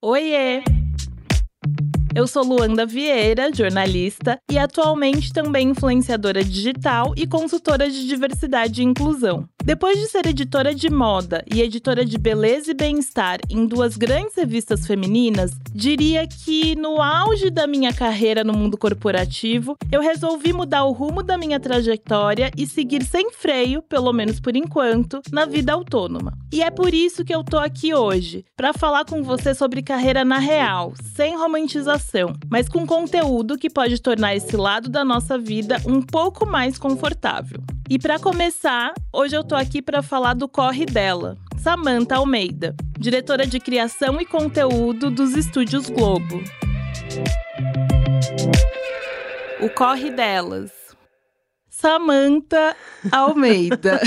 Oiê! Eu sou Luanda Vieira, jornalista e atualmente também influenciadora digital e consultora de diversidade e inclusão. Depois de ser editora de moda e editora de beleza e bem-estar em duas grandes revistas femininas, diria que no auge da minha carreira no mundo corporativo, eu resolvi mudar o rumo da minha trajetória e seguir sem freio, pelo menos por enquanto, na vida autônoma. E é por isso que eu tô aqui hoje, para falar com você sobre carreira na real, sem romantização, mas com conteúdo que pode tornar esse lado da nossa vida um pouco mais confortável. E para começar, hoje eu tô aqui para falar do corre dela, Samantha Almeida, diretora de criação e conteúdo dos estúdios Globo. O corre delas. Samantha Almeida.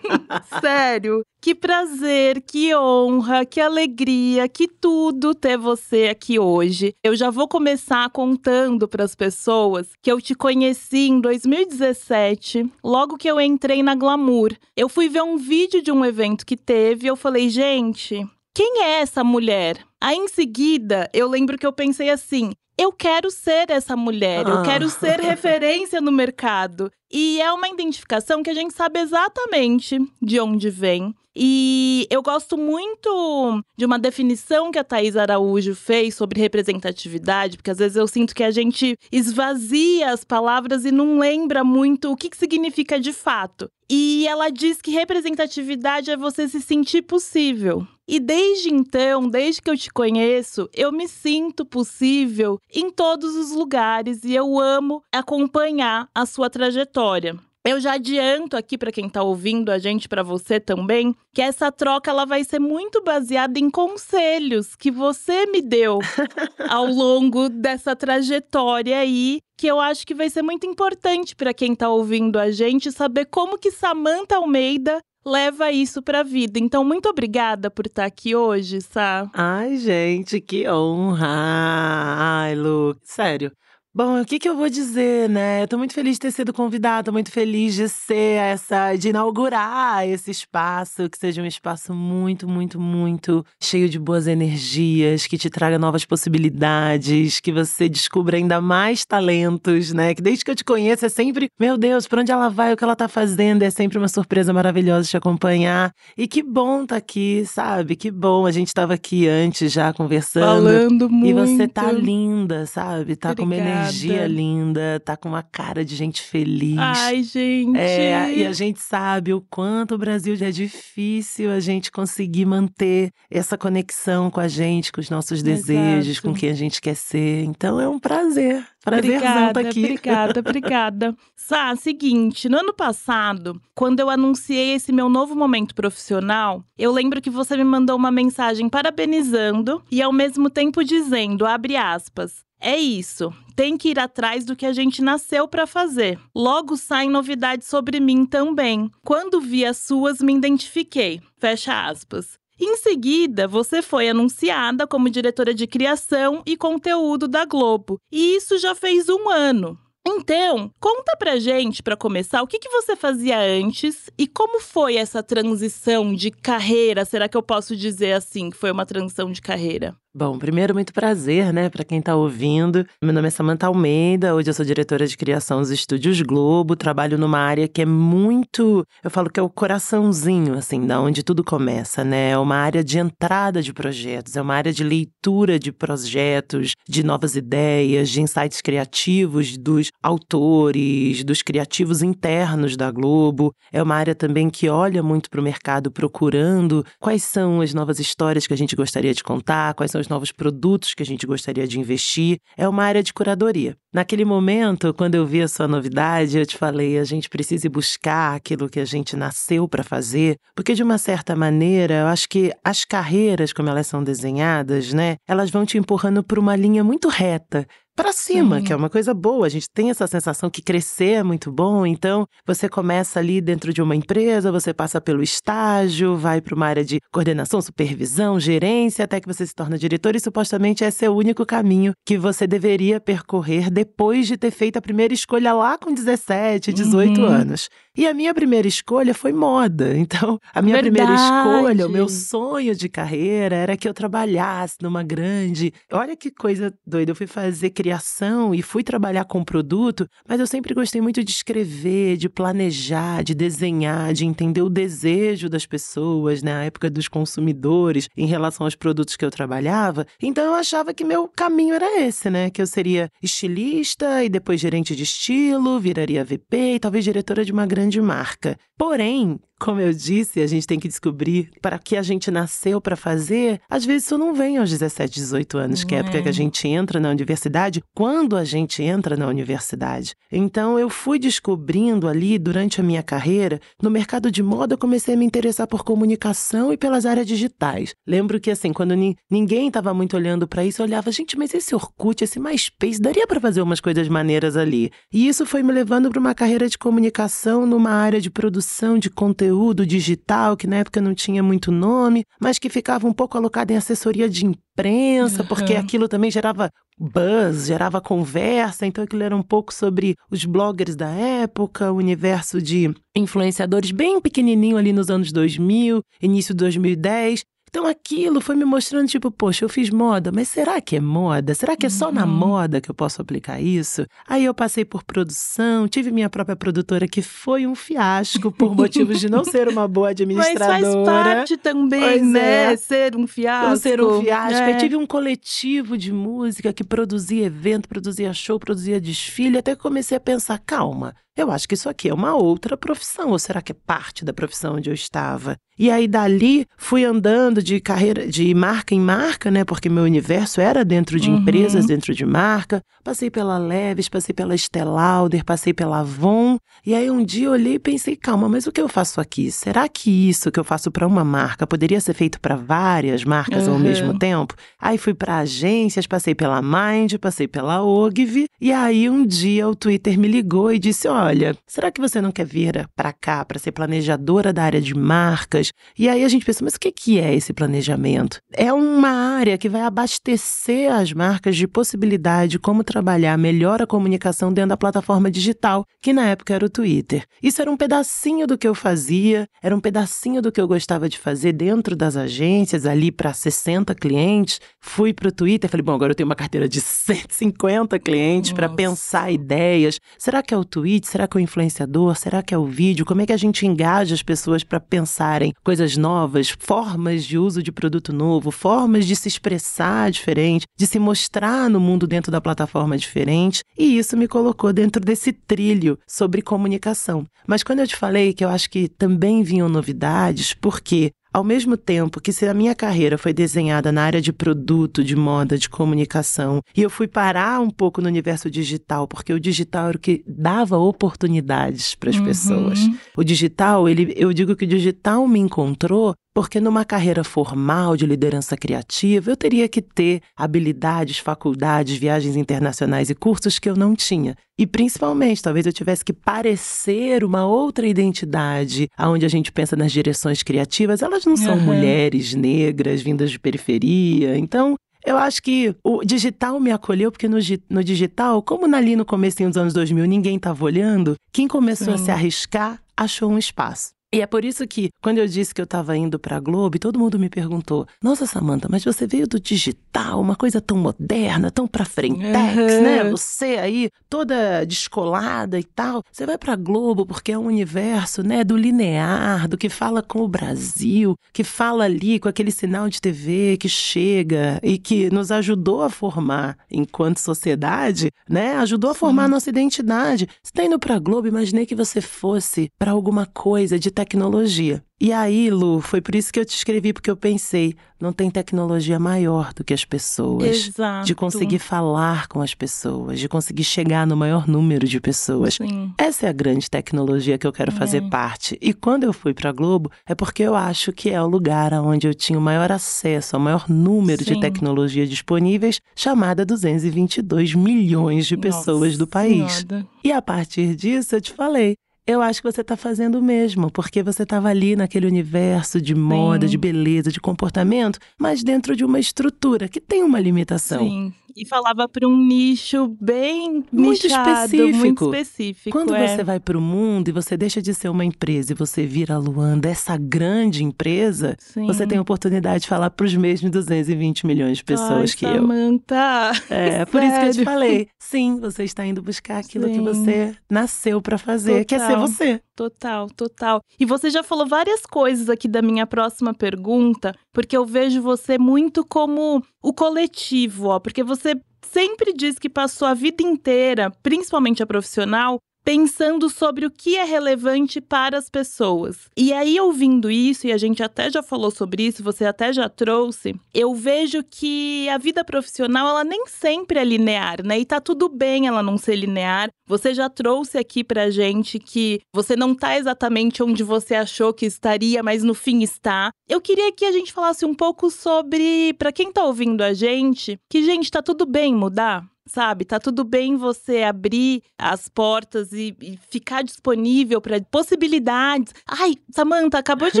Sério, que prazer, que honra, que alegria, que tudo ter você aqui hoje. Eu já vou começar contando para as pessoas que eu te conheci em 2017, logo que eu entrei na Glamour. Eu fui ver um vídeo de um evento que teve e eu falei, gente, quem é essa mulher? Aí em seguida, eu lembro que eu pensei assim: eu quero ser essa mulher, eu quero Ah. ser referência no mercado. E é uma identificação que a gente sabe exatamente de onde vem. E eu gosto muito de uma definição que a Thaís Araújo fez sobre representatividade, porque às vezes eu sinto que a gente esvazia as palavras e não lembra muito o que, que significa de fato. E ela diz que representatividade é você se sentir possível. E desde então, desde que eu te conheço, eu me sinto possível em todos os lugares e eu amo acompanhar a sua trajetória. Eu já adianto aqui para quem tá ouvindo a gente, para você também, que essa troca ela vai ser muito baseada em conselhos que você me deu ao longo dessa trajetória aí, que eu acho que vai ser muito importante para quem tá ouvindo a gente saber como que Samantha Almeida leva isso pra vida. Então, muito obrigada por estar aqui hoje, Sá. Ai, gente, que honra! Ai, Lu, sério. Bom, o que, que eu vou dizer, né? Eu tô muito feliz de ter sido convidada, tô muito feliz de ser essa, de inaugurar esse espaço, que seja um espaço muito, muito, muito cheio de boas energias, que te traga novas possibilidades, que você descubra ainda mais talentos, né? Que desde que eu te conheço é sempre, meu Deus, pra onde ela vai, o que ela tá fazendo, é sempre uma surpresa maravilhosa te acompanhar. E que bom tá aqui, sabe? Que bom. A gente tava aqui antes já conversando. Falando muito. E você tá linda, sabe? Tá com uma Obrigada. Energia linda, tá com uma cara de gente feliz. Ai, gente. É, e a gente sabe o quanto o Brasil já é difícil a gente conseguir manter essa conexão com a gente, com os nossos desejos, Exato. com quem a gente quer ser. Então é um prazer. Prazerzão Obrigada, tá aqui. obrigada, obrigada. Sá, seguinte, no ano passado, quando eu anunciei esse meu novo momento profissional, eu lembro que você me mandou uma mensagem parabenizando e ao mesmo tempo dizendo, abre aspas, é isso. Tem que ir atrás do que a gente nasceu pra fazer. Logo saem novidades sobre mim também. Quando vi as suas, me identifiquei. Fecha aspas. Em seguida, você foi anunciada como diretora de criação e conteúdo da Globo. E isso já fez um ano. Então, conta pra gente, pra começar, o que, que você fazia antes e como foi essa transição de carreira? Será que eu posso dizer assim, que foi uma transição de carreira? Bom, primeiro, muito prazer, né, para quem tá ouvindo. Meu nome é Samantha Almeida, hoje eu sou diretora de criação dos Estúdios Globo, trabalho numa área que é muito, eu falo que é o coraçãozinho, assim, da onde tudo começa, né? É uma área de entrada de projetos, é uma área de leitura de projetos, de novas ideias, de insights criativos dos autores, dos criativos internos da Globo. É uma área também que olha muito para o mercado procurando quais são as novas histórias que a gente gostaria de contar, quais são novos produtos que a gente gostaria de investir. É uma área de curadoria. Naquele momento, quando eu vi a sua novidade, eu te falei, a gente precisa ir buscar aquilo que a gente nasceu para fazer, porque de uma certa maneira, eu acho que as carreiras como elas são desenhadas, né, elas vão te empurrando por uma linha muito reta para cima, Sim. que é uma coisa boa. A gente tem essa sensação que crescer é muito bom. Então, você começa ali dentro de uma empresa, você passa pelo estágio, vai para uma área de coordenação, supervisão, gerência, até que você se torna diretor. E supostamente esse é o único caminho que você deveria percorrer depois de ter feito a primeira escolha lá com 17, 18 uhum. anos. E a minha primeira escolha foi moda. Então, a minha Verdade. primeira escolha, o meu sonho de carreira era que eu trabalhasse numa grande. Olha que coisa doida. Eu fui fazer criação e fui trabalhar com produto, mas eu sempre gostei muito de escrever, de planejar, de desenhar, de entender o desejo das pessoas, na né? época dos consumidores, em relação aos produtos que eu trabalhava. Então, eu achava que meu caminho era esse, né? Que eu seria estilista e depois gerente de estilo, viraria VP e talvez diretora de uma grande grande marca. Porém, como eu disse, a gente tem que descobrir para que a gente nasceu para fazer. Às vezes isso não vem aos 17, 18 anos, que é a época que a é. gente entra na universidade, quando a gente entra na universidade. Então eu fui descobrindo ali durante a minha carreira, no mercado de moda eu comecei a me interessar por comunicação e pelas áreas digitais. Lembro que assim, quando ni ninguém estava muito olhando para isso, eu olhava, gente, mas esse Orkut, esse MySpace, daria para fazer umas coisas maneiras ali. E isso foi me levando para uma carreira de comunicação numa área de produção de conteúdo conteúdo digital, que na época não tinha muito nome, mas que ficava um pouco alocado em assessoria de imprensa, uhum. porque aquilo também gerava buzz, gerava conversa, então aquilo era um pouco sobre os bloggers da época, o universo de influenciadores bem pequenininho ali nos anos 2000, início de 2010, então aquilo foi me mostrando, tipo, poxa, eu fiz moda, mas será que é moda? Será que é só uhum. na moda que eu posso aplicar isso? Aí eu passei por produção, tive minha própria produtora que foi um fiasco por motivos de não ser uma boa administradora. Mas faz parte também, pois né? É. Ser um fiasco. ser um fiasco. É. Eu tive um coletivo de música que produzia evento, produzia show, produzia desfile, até que comecei a pensar, calma, eu acho que isso aqui é uma outra profissão, ou será que é parte da profissão onde eu estava? E aí dali fui andando de carreira, de marca em marca, né? Porque meu universo era dentro de uhum. empresas, dentro de marca. Passei pela Leves, passei pela Estelauder, passei pela Avon. E aí um dia eu olhei e pensei, calma, mas o que eu faço aqui? Será que isso que eu faço para uma marca poderia ser feito para várias marcas uhum. ao mesmo tempo? Aí fui para agências, passei pela Mind, passei pela Ogilvy. E aí um dia o Twitter me ligou e disse, olha, será que você não quer vir para cá para ser planejadora da área de marcas? E aí a gente pensa, mas o que é esse planejamento? É uma área que vai abastecer as marcas de possibilidade de como trabalhar melhor a comunicação dentro da plataforma digital, que na época era o Twitter. Isso era um pedacinho do que eu fazia, era um pedacinho do que eu gostava de fazer dentro das agências, ali para 60 clientes. Fui para o Twitter, falei, bom, agora eu tenho uma carteira de 150 clientes para pensar ideias. Será que é o Twitter? Será que é o influenciador? Será que é o vídeo? Como é que a gente engaja as pessoas para pensarem coisas novas, formas de uso de produto novo, formas de se expressar diferente, de se mostrar no mundo dentro da plataforma diferente? E isso me colocou dentro desse trilho sobre comunicação. Mas quando eu te falei que eu acho que também vinham novidades, porque ao mesmo tempo que se a minha carreira foi desenhada na área de produto, de moda, de comunicação, e eu fui parar um pouco no universo digital, porque o digital era o que dava oportunidades para as uhum. pessoas. O digital, ele, eu digo que o digital me encontrou porque numa carreira formal de liderança criativa, eu teria que ter habilidades, faculdades, viagens internacionais e cursos que eu não tinha. E principalmente, talvez eu tivesse que parecer uma outra identidade, aonde a gente pensa nas direções criativas, elas não são uhum. mulheres negras vindas de periferia. Então, eu acho que o digital me acolheu, porque no, no digital, como ali no começo dos anos 2000 ninguém estava olhando, quem começou Sim. a se arriscar achou um espaço. E é por isso que, quando eu disse que eu estava indo para a Globo, todo mundo me perguntou: Nossa, Samanta, mas você veio do digital, uma coisa tão moderna, tão para frentex, uhum. né? Você aí, toda descolada e tal. Você vai para a Globo porque é um universo, né, do linear, do que fala com o Brasil, que fala ali com aquele sinal de TV que chega e que nos ajudou a formar enquanto sociedade, né? Ajudou a formar a nossa identidade. Você está indo para a Globo, imaginei que você fosse para alguma coisa de tecnologia. E aí, Lu, foi por isso que eu te escrevi, porque eu pensei, não tem tecnologia maior do que as pessoas. Exato. De conseguir falar com as pessoas, de conseguir chegar no maior número de pessoas. Sim. Essa é a grande tecnologia que eu quero é. fazer parte. E quando eu fui para Globo, é porque eu acho que é o lugar onde eu tinha o maior acesso ao maior número Sim. de tecnologias disponíveis, chamada 222 milhões de pessoas Nossa do país. Senhora. E a partir disso, eu te falei, eu acho que você está fazendo o mesmo, porque você estava ali naquele universo de moda, Sim. de beleza, de comportamento, mas dentro de uma estrutura que tem uma limitação. Sim. E falava para um nicho bem muito nichado, específico. muito específico. Quando é. você vai para o mundo e você deixa de ser uma empresa e você vira a Luanda, essa grande empresa, Sim. você tem a oportunidade de falar para os mesmos 220 milhões de pessoas Ai, que eu. Samantha. É, por isso que eu te falei. Sim, você está indo buscar aquilo que Sim. você nasceu para fazer, que é ser Total. você. Total, total. E você já falou várias coisas aqui da minha próxima pergunta, porque eu vejo você muito como o coletivo, ó. Porque você sempre diz que passou a vida inteira, principalmente a profissional, pensando sobre o que é relevante para as pessoas. E aí, ouvindo isso, e a gente até já falou sobre isso, você até já trouxe, eu vejo que a vida profissional, ela nem sempre é linear, né? E tá tudo bem ela não ser linear. Você já trouxe aqui pra gente que você não tá exatamente onde você achou que estaria, mas no fim está. Eu queria que a gente falasse um pouco sobre, pra quem tá ouvindo a gente, que, gente, tá tudo bem mudar? Sabe, tá tudo bem você abrir as portas e, e ficar disponível para possibilidades. Ai, Samantha, acabou de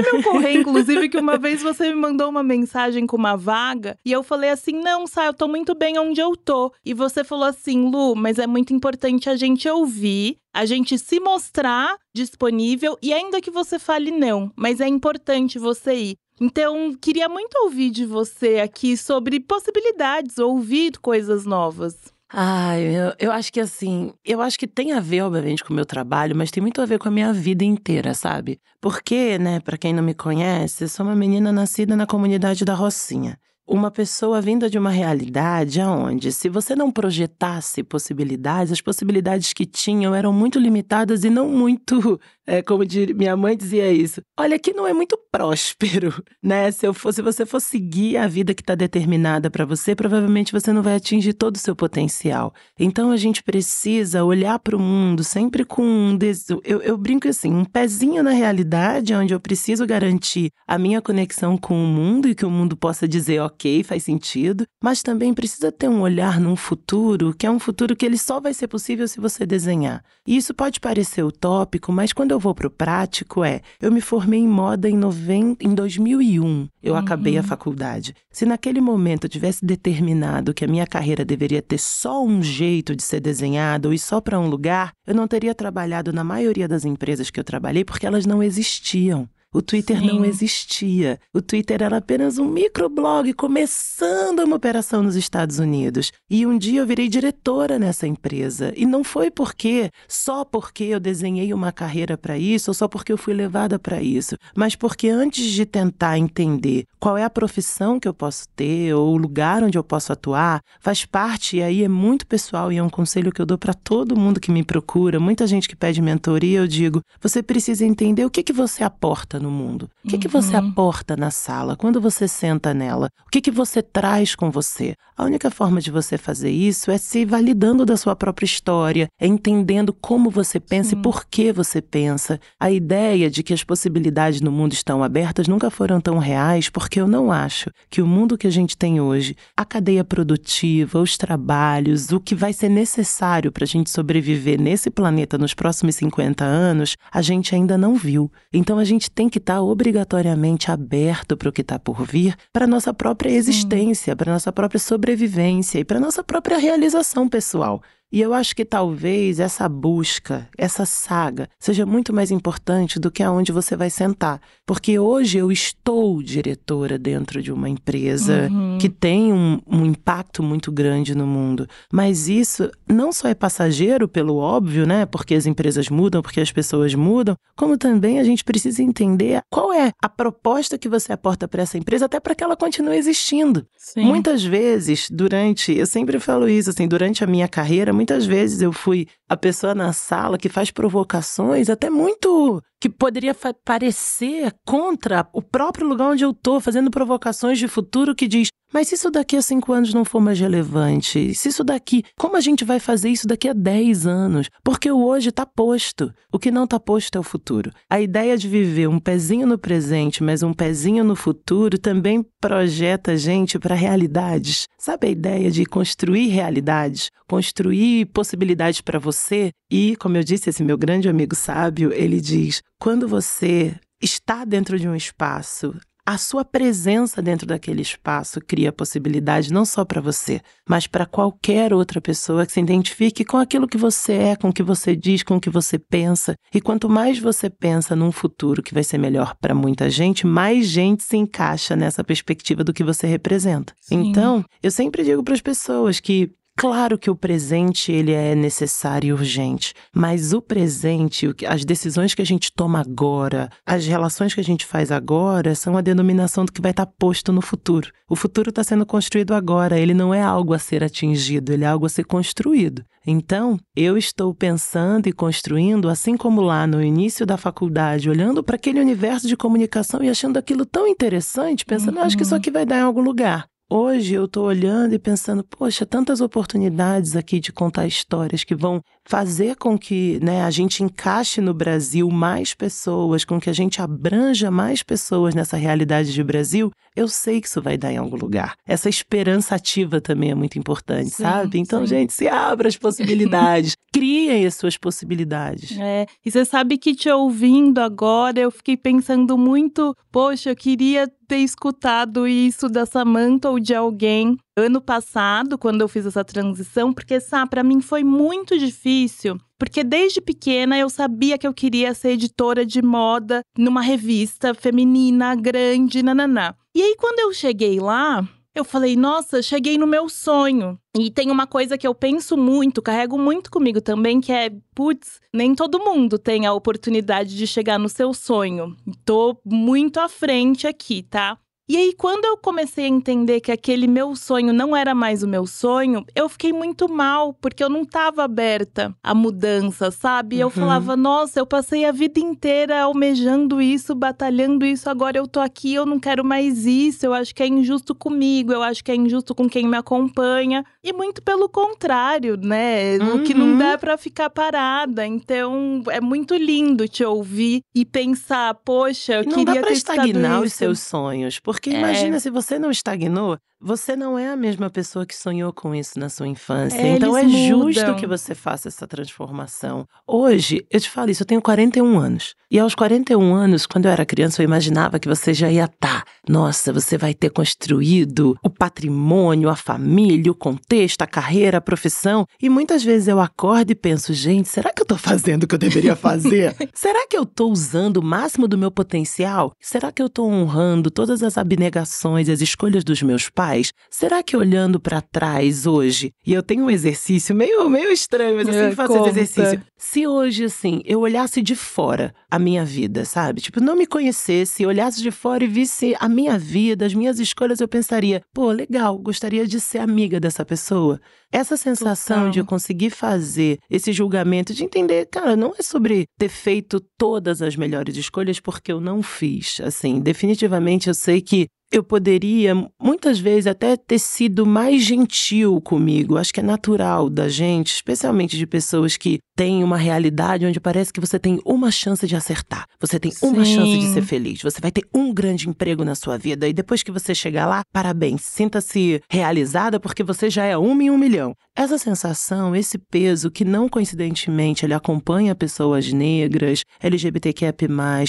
me ocorrer, inclusive, que uma vez você me mandou uma mensagem com uma vaga e eu falei assim: não, Sá, eu tô muito bem onde eu tô. E você falou assim, Lu, mas é muito importante a gente ouvir, a gente se mostrar disponível e ainda que você fale não, mas é importante você ir. Então, queria muito ouvir de você aqui sobre possibilidades, ouvir coisas novas. Ai, eu, eu acho que assim, eu acho que tem a ver, obviamente, com o meu trabalho, mas tem muito a ver com a minha vida inteira, sabe? Porque, né, pra quem não me conhece, eu sou uma menina nascida na comunidade da Rocinha. Uma pessoa vinda de uma realidade aonde, se você não projetasse possibilidades, as possibilidades que tinham eram muito limitadas e não muito, é, como dir- minha mãe dizia isso. Olha, aqui não é muito próspero, né? Se eu fosse, se você for seguir a vida que está determinada para você, provavelmente você não vai atingir todo o seu potencial. Então a gente precisa olhar para o mundo sempre com um des... eu, eu brinco assim, um pezinho na realidade, onde eu preciso garantir a minha conexão com o mundo e que o mundo possa dizer ok, faz sentido, mas também precisa ter um olhar num futuro que é um futuro que ele só vai ser possível se você desenhar. E isso pode parecer utópico, mas quando eu vou pro prático é, eu me formei em moda em, noven... em 2001, eu Uhum. acabei a faculdade. Se naquele momento eu tivesse determinado que a minha carreira deveria ter só um jeito de ser desenhada ou ir só para um lugar, eu não teria trabalhado na maioria das empresas que eu trabalhei porque elas não existiam. O Twitter Sim. não existia. O Twitter era apenas um microblog começando uma operação nos Estados Unidos. E um dia eu virei diretora nessa empresa. E não foi porque, só porque eu desenhei uma carreira para isso, ou só porque eu fui levada para isso, mas porque antes de tentar entender qual é a profissão que eu posso ter ou o lugar onde eu posso atuar, faz parte, e aí é muito pessoal e é um conselho que eu dou para todo mundo que me procura, muita gente que pede mentoria, eu digo, você precisa entender o que, que você aporta no mundo. O que, que você Uhum. aporta na sala quando você senta nela? O que, que você traz com você? A única forma de você fazer isso é se validando da sua própria história, é entendendo como você pensa Sim. e por que você pensa. A ideia de que as possibilidades no mundo estão abertas nunca foram tão reais, porque eu não acho que o mundo que a gente tem hoje, a cadeia produtiva, os trabalhos, o que vai ser necessário para a gente sobreviver nesse planeta nos próximos 50 anos, a gente ainda não viu. Então a gente tem que estar obrigatoriamente aberto para o que está por vir, para nossa própria existência, para nossa própria sobrevivência e para nossa própria realização pessoal. E eu acho que talvez essa busca, essa saga, seja muito mais importante do que aonde você vai sentar. Porque hoje eu estou diretora dentro de uma empresa Uhum. que tem um, um impacto muito grande no mundo. Mas isso não só é passageiro, pelo óbvio, né? Porque as empresas mudam, porque as pessoas mudam, como também a gente precisa entender qual é a proposta que você aporta para essa empresa, até para que ela continue existindo. Sim. Muitas vezes, durante, eu sempre falo isso, assim, durante a minha carreira, muitas vezes eu fui a pessoa na sala que faz provocações até muito que poderia parecer contra o próprio lugar onde eu tô, fazendo provocações de futuro que diz, mas se isso daqui a cinco anos não for mais relevante, se isso daqui, como a gente vai fazer isso daqui a 10 anos? Porque o hoje tá posto. O que não tá posto é o futuro. A ideia de viver um pezinho no presente, mas um pezinho no futuro também projeta a gente para realidades. Sabe a ideia de construir realidades, construir possibilidades para você? E, como eu disse, esse meu grande amigo sábio, ele diz: quando você está dentro de um espaço a sua presença dentro daquele espaço cria possibilidade não só para você, mas para qualquer outra pessoa que se identifique com aquilo que você é, com o que você diz, com o que você pensa. E quanto mais você pensa num futuro que vai ser melhor para muita gente, mais gente se encaixa nessa perspectiva do que você representa. Sim. Então, eu sempre digo para as pessoas que Claro que o presente ele é necessário e urgente, mas o presente, as decisões que a gente toma agora, as relações que a gente faz agora, são a denominação do que vai estar posto no futuro. O futuro está sendo construído agora, ele não é algo a ser atingido, ele é algo a ser construído. Então, eu estou pensando e construindo, assim como lá no início da faculdade, olhando para aquele universo de comunicação e achando aquilo tão interessante, pensando, uhum. acho que isso aqui vai dar em algum lugar. Hoje eu estou olhando e pensando, poxa, tantas oportunidades aqui de contar histórias que vão fazer com que né, a gente encaixe no Brasil mais pessoas, com que a gente abranja mais pessoas nessa realidade de Brasil. Eu sei que isso vai dar em algum lugar. Essa esperança ativa também é muito importante, sim, sabe? Então, sim. gente, se abra as possibilidades, criem as suas possibilidades. É, e você sabe que te ouvindo agora, eu fiquei pensando muito, poxa, eu queria ter escutado isso da Samantha ou de alguém ano passado, quando eu fiz essa transição, porque, sabe, para mim foi muito difícil. Porque desde pequena eu sabia que eu queria ser editora de moda numa revista feminina grande, nananã. E aí, quando eu cheguei lá, eu falei, nossa, cheguei no meu sonho. E tem uma coisa que eu penso muito, carrego muito comigo também, que é, putz, nem todo mundo tem a oportunidade de chegar no seu sonho. Tô muito à frente aqui, tá? E aí, quando eu comecei a entender que aquele meu sonho não era mais o meu sonho, eu fiquei muito mal, porque eu não estava aberta à mudança, sabe? Uhum. Eu falava, nossa, eu passei a vida inteira almejando isso, batalhando isso, agora eu tô aqui, eu não quero mais isso, eu acho que é injusto comigo, eu acho que é injusto com quem me acompanha. E muito pelo contrário, né? Uhum. O que não dá para ficar parada. Então, é muito lindo te ouvir e pensar, poxa, eu não queria dá pra ter estagnar os seus sonhos, porque porque imagina é. se você não estagnou, você não é a mesma pessoa que sonhou com isso na sua infância. É, então é justo mudam. que você faça essa transformação. Hoje, eu te falo isso, eu tenho 41 anos. E aos 41 anos, quando eu era criança, eu imaginava que você já ia estar. Tá, nossa, você vai ter construído o patrimônio, a família, o contexto, a carreira, a profissão. E muitas vezes eu acordo e penso, gente, será que eu tô fazendo o que eu deveria fazer? será que eu tô usando o máximo do meu potencial? Será que eu tô honrando todas as abnegações, as escolhas dos meus pais? Será que olhando para trás hoje, e eu tenho um exercício meio, meio estranho, mas eu sempre faço esse exercício. Se hoje, assim, eu olhasse de fora a minha vida, sabe? Tipo, não me conhecesse, olhasse de fora e visse a minha vida, as minhas escolhas, eu pensaria, pô, legal, gostaria de ser amiga dessa pessoa. Essa sensação Total. de eu conseguir fazer esse julgamento, de entender, cara, não é sobre ter feito todas as melhores escolhas, porque eu não fiz. Assim, definitivamente eu sei que eu poderia, muitas vezes, até ter sido mais gentil comigo. Acho que é natural da gente, especialmente de pessoas que têm uma realidade onde parece que você tem uma chance de acertar. Você tem Sim. uma chance de ser feliz. Você vai ter um grande emprego na sua vida. E depois que você chegar lá, parabéns. Sinta-se realizada porque você já é uma em um milhão. Essa sensação, esse peso que não coincidentemente ele acompanha pessoas negras, LGBTQIA+,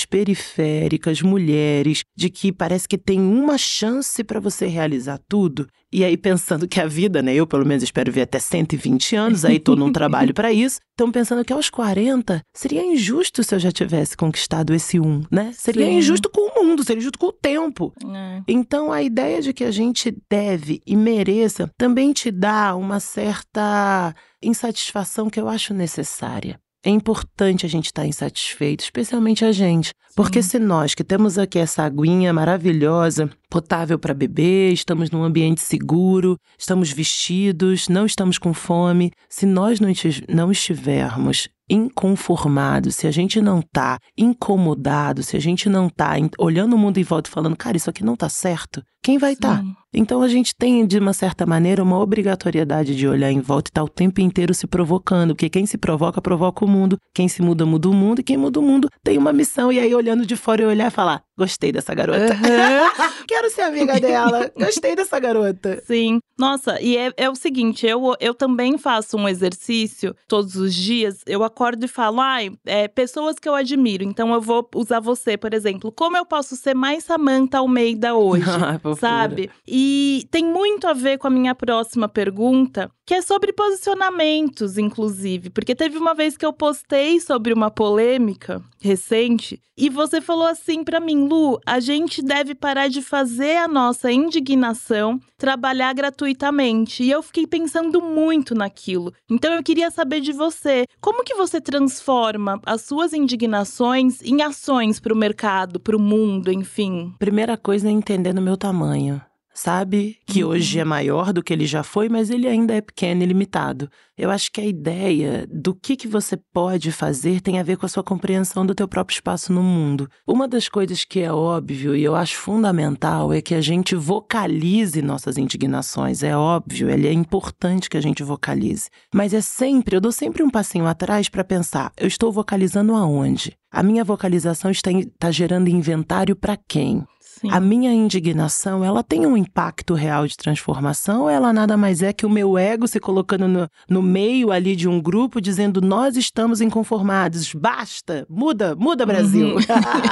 periféricas, mulheres, de que parece que tem uma chance para você realizar tudo. E aí, pensando que a vida, né? Eu, pelo menos, espero ver até 120 anos, aí tô num trabalho para isso. Então, pensando que aos 40 seria injusto se eu já tivesse conquistado esse um, né? Seria Sim. injusto com o mundo, seria injusto com o tempo. É. Então, a ideia de que a gente deve e mereça também te dá uma certa insatisfação que eu acho necessária. É importante a gente estar tá insatisfeito, especialmente a gente. Porque se nós que temos aqui essa aguinha maravilhosa, potável para beber, estamos num ambiente seguro, estamos vestidos, não estamos com fome, se nós não estivermos inconformado, se a gente não tá incomodado, se a gente não tá olhando o mundo em volta e falando, cara, isso aqui não tá certo, quem vai estar? Tá? Então a gente tem, de uma certa maneira, uma obrigatoriedade de olhar em volta e estar tá o tempo inteiro se provocando, porque quem se provoca, provoca o mundo, quem se muda, muda o mundo, e quem muda o mundo tem uma missão. E aí, olhando de fora, eu olhar e falar: Gostei dessa garota. Aham. Quero ser amiga dela. Gostei dessa garota. Sim. Nossa, e é, é o seguinte, eu, eu também faço um exercício todos os dias. Eu acordo e falo, ai, é, pessoas que eu admiro. Então eu vou usar você, por exemplo. Como eu posso ser mais Samantha Almeida hoje? Sabe? E tem muito a ver com a minha próxima pergunta, que é sobre posicionamentos, inclusive. Porque teve uma vez que eu postei sobre uma polêmica recente e você falou assim pra mim, Lu, a gente deve parar de fazer a nossa indignação trabalhar gratuitamente. E eu fiquei pensando muito naquilo. Então eu queria saber de você, como que você transforma as suas indignações em ações pro mercado, pro mundo, enfim? Primeira coisa é entender no meu tamanho. Sabe que Uhum. hoje é maior do que ele já foi, mas ele ainda é pequeno e limitado. Eu acho que a ideia do que, que você pode fazer tem a ver com a sua compreensão do teu próprio espaço no mundo. Uma das coisas que é óbvio e eu acho fundamental é que a gente vocalize nossas indignações. É óbvio, ele é importante que a gente vocalize. Mas é sempre, eu dou sempre um passinho atrás para pensar, eu estou vocalizando aonde? A minha vocalização está, está gerando inventário para quem? Sim. A minha indignação, ela tem um impacto real de transformação ou ela nada mais é que o meu ego se colocando no, no meio ali de um grupo dizendo nós estamos inconformados, basta, muda, muda Brasil.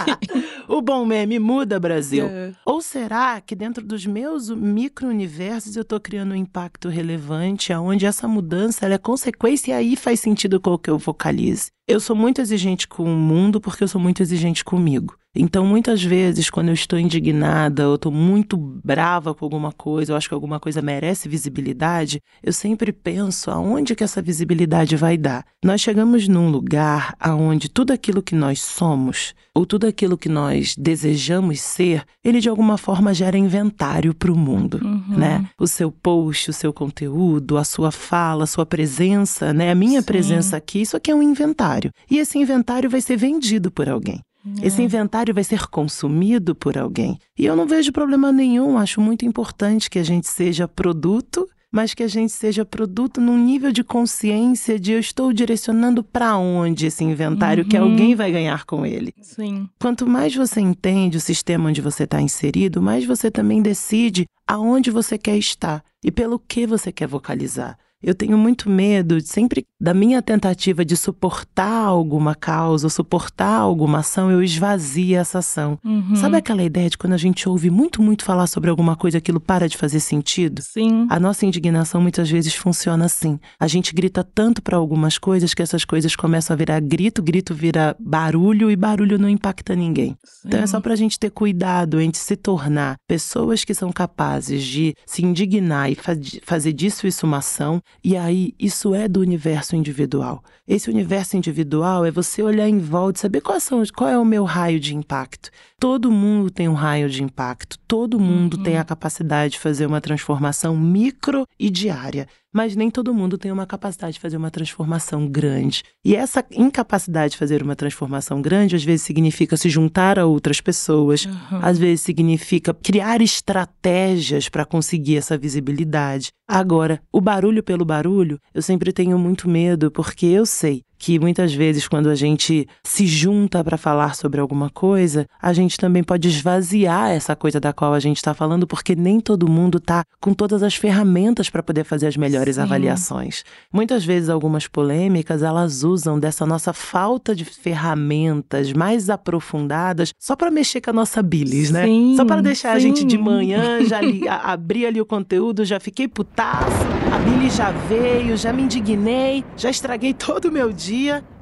o bom meme, muda Brasil. É. Ou será que dentro dos meus micro-universos eu estou criando um impacto relevante, aonde essa mudança é consequência e aí faz sentido com o que eu vocalize? Eu sou muito exigente com o mundo porque eu sou muito exigente comigo. Então, muitas vezes, quando eu estou indignada ou estou muito brava com alguma coisa, eu acho que alguma coisa merece visibilidade, eu sempre penso aonde que essa visibilidade vai dar. Nós chegamos num lugar aonde tudo aquilo que nós somos, ou tudo aquilo que nós desejamos ser, ele de alguma forma gera inventário para o mundo, Uhum. né? O seu post, o seu conteúdo, a sua fala, a sua presença, né? A minha Sim. presença aqui, isso aqui é um inventário. E esse inventário vai ser vendido por alguém. Esse inventário vai ser consumido por alguém. E eu não vejo problema nenhum, acho muito importante que a gente seja produto, mas que a gente seja produto num nível de consciência de eu estou direcionando para onde esse inventário que Uhum. alguém vai ganhar com ele. Sim. Quanto mais você entende o sistema onde você está inserido, mais você também decide aonde você quer estar e pelo que você quer vocalizar. Eu tenho muito medo, sempre da minha tentativa de suportar alguma causa, ou suportar alguma ação, eu esvazio essa ação. Uhum. Sabe aquela ideia de quando a gente ouve muito, muito falar sobre alguma coisa, aquilo para de fazer sentido? Sim. A nossa indignação muitas vezes funciona assim. A gente grita tanto para algumas coisas que essas coisas começam a virar grito, grito vira barulho e barulho não impacta ninguém. Então é só pra gente ter cuidado em se tornar pessoas que são capazes de se indignar e fa- fazer disso isso uma ação, e aí isso é do universo individual. Esse universo individual é você olhar em volta e saber quais são, qual é o meu raio de impacto. Todo mundo tem um raio de impacto, todo mundo Uhum. tem a capacidade de fazer uma transformação micro e diária. Mas nem todo mundo tem uma capacidade de fazer uma transformação grande. E essa incapacidade de fazer uma transformação grande, às vezes, significa se juntar a outras pessoas, Uhum. às vezes significa criar estratégias para conseguir essa visibilidade. Agora, o barulho pelo barulho, eu sempre tenho muito medo, porque eu sei que muitas vezes quando a gente se junta para falar sobre alguma coisa, a gente também pode esvaziar essa coisa da qual a gente está falando, porque nem todo mundo está com todas as ferramentas para poder fazer as melhores Sim. avaliações. Muitas vezes algumas polêmicas, elas usam dessa nossa falta de ferramentas mais aprofundadas só para mexer com a nossa bilis, né? Sim, Só para deixar a gente de sim. manhã, já li, a- abri ali o conteúdo, já fiquei putaço, a bilis já veio, já me indignei, já estraguei todo o meu dia,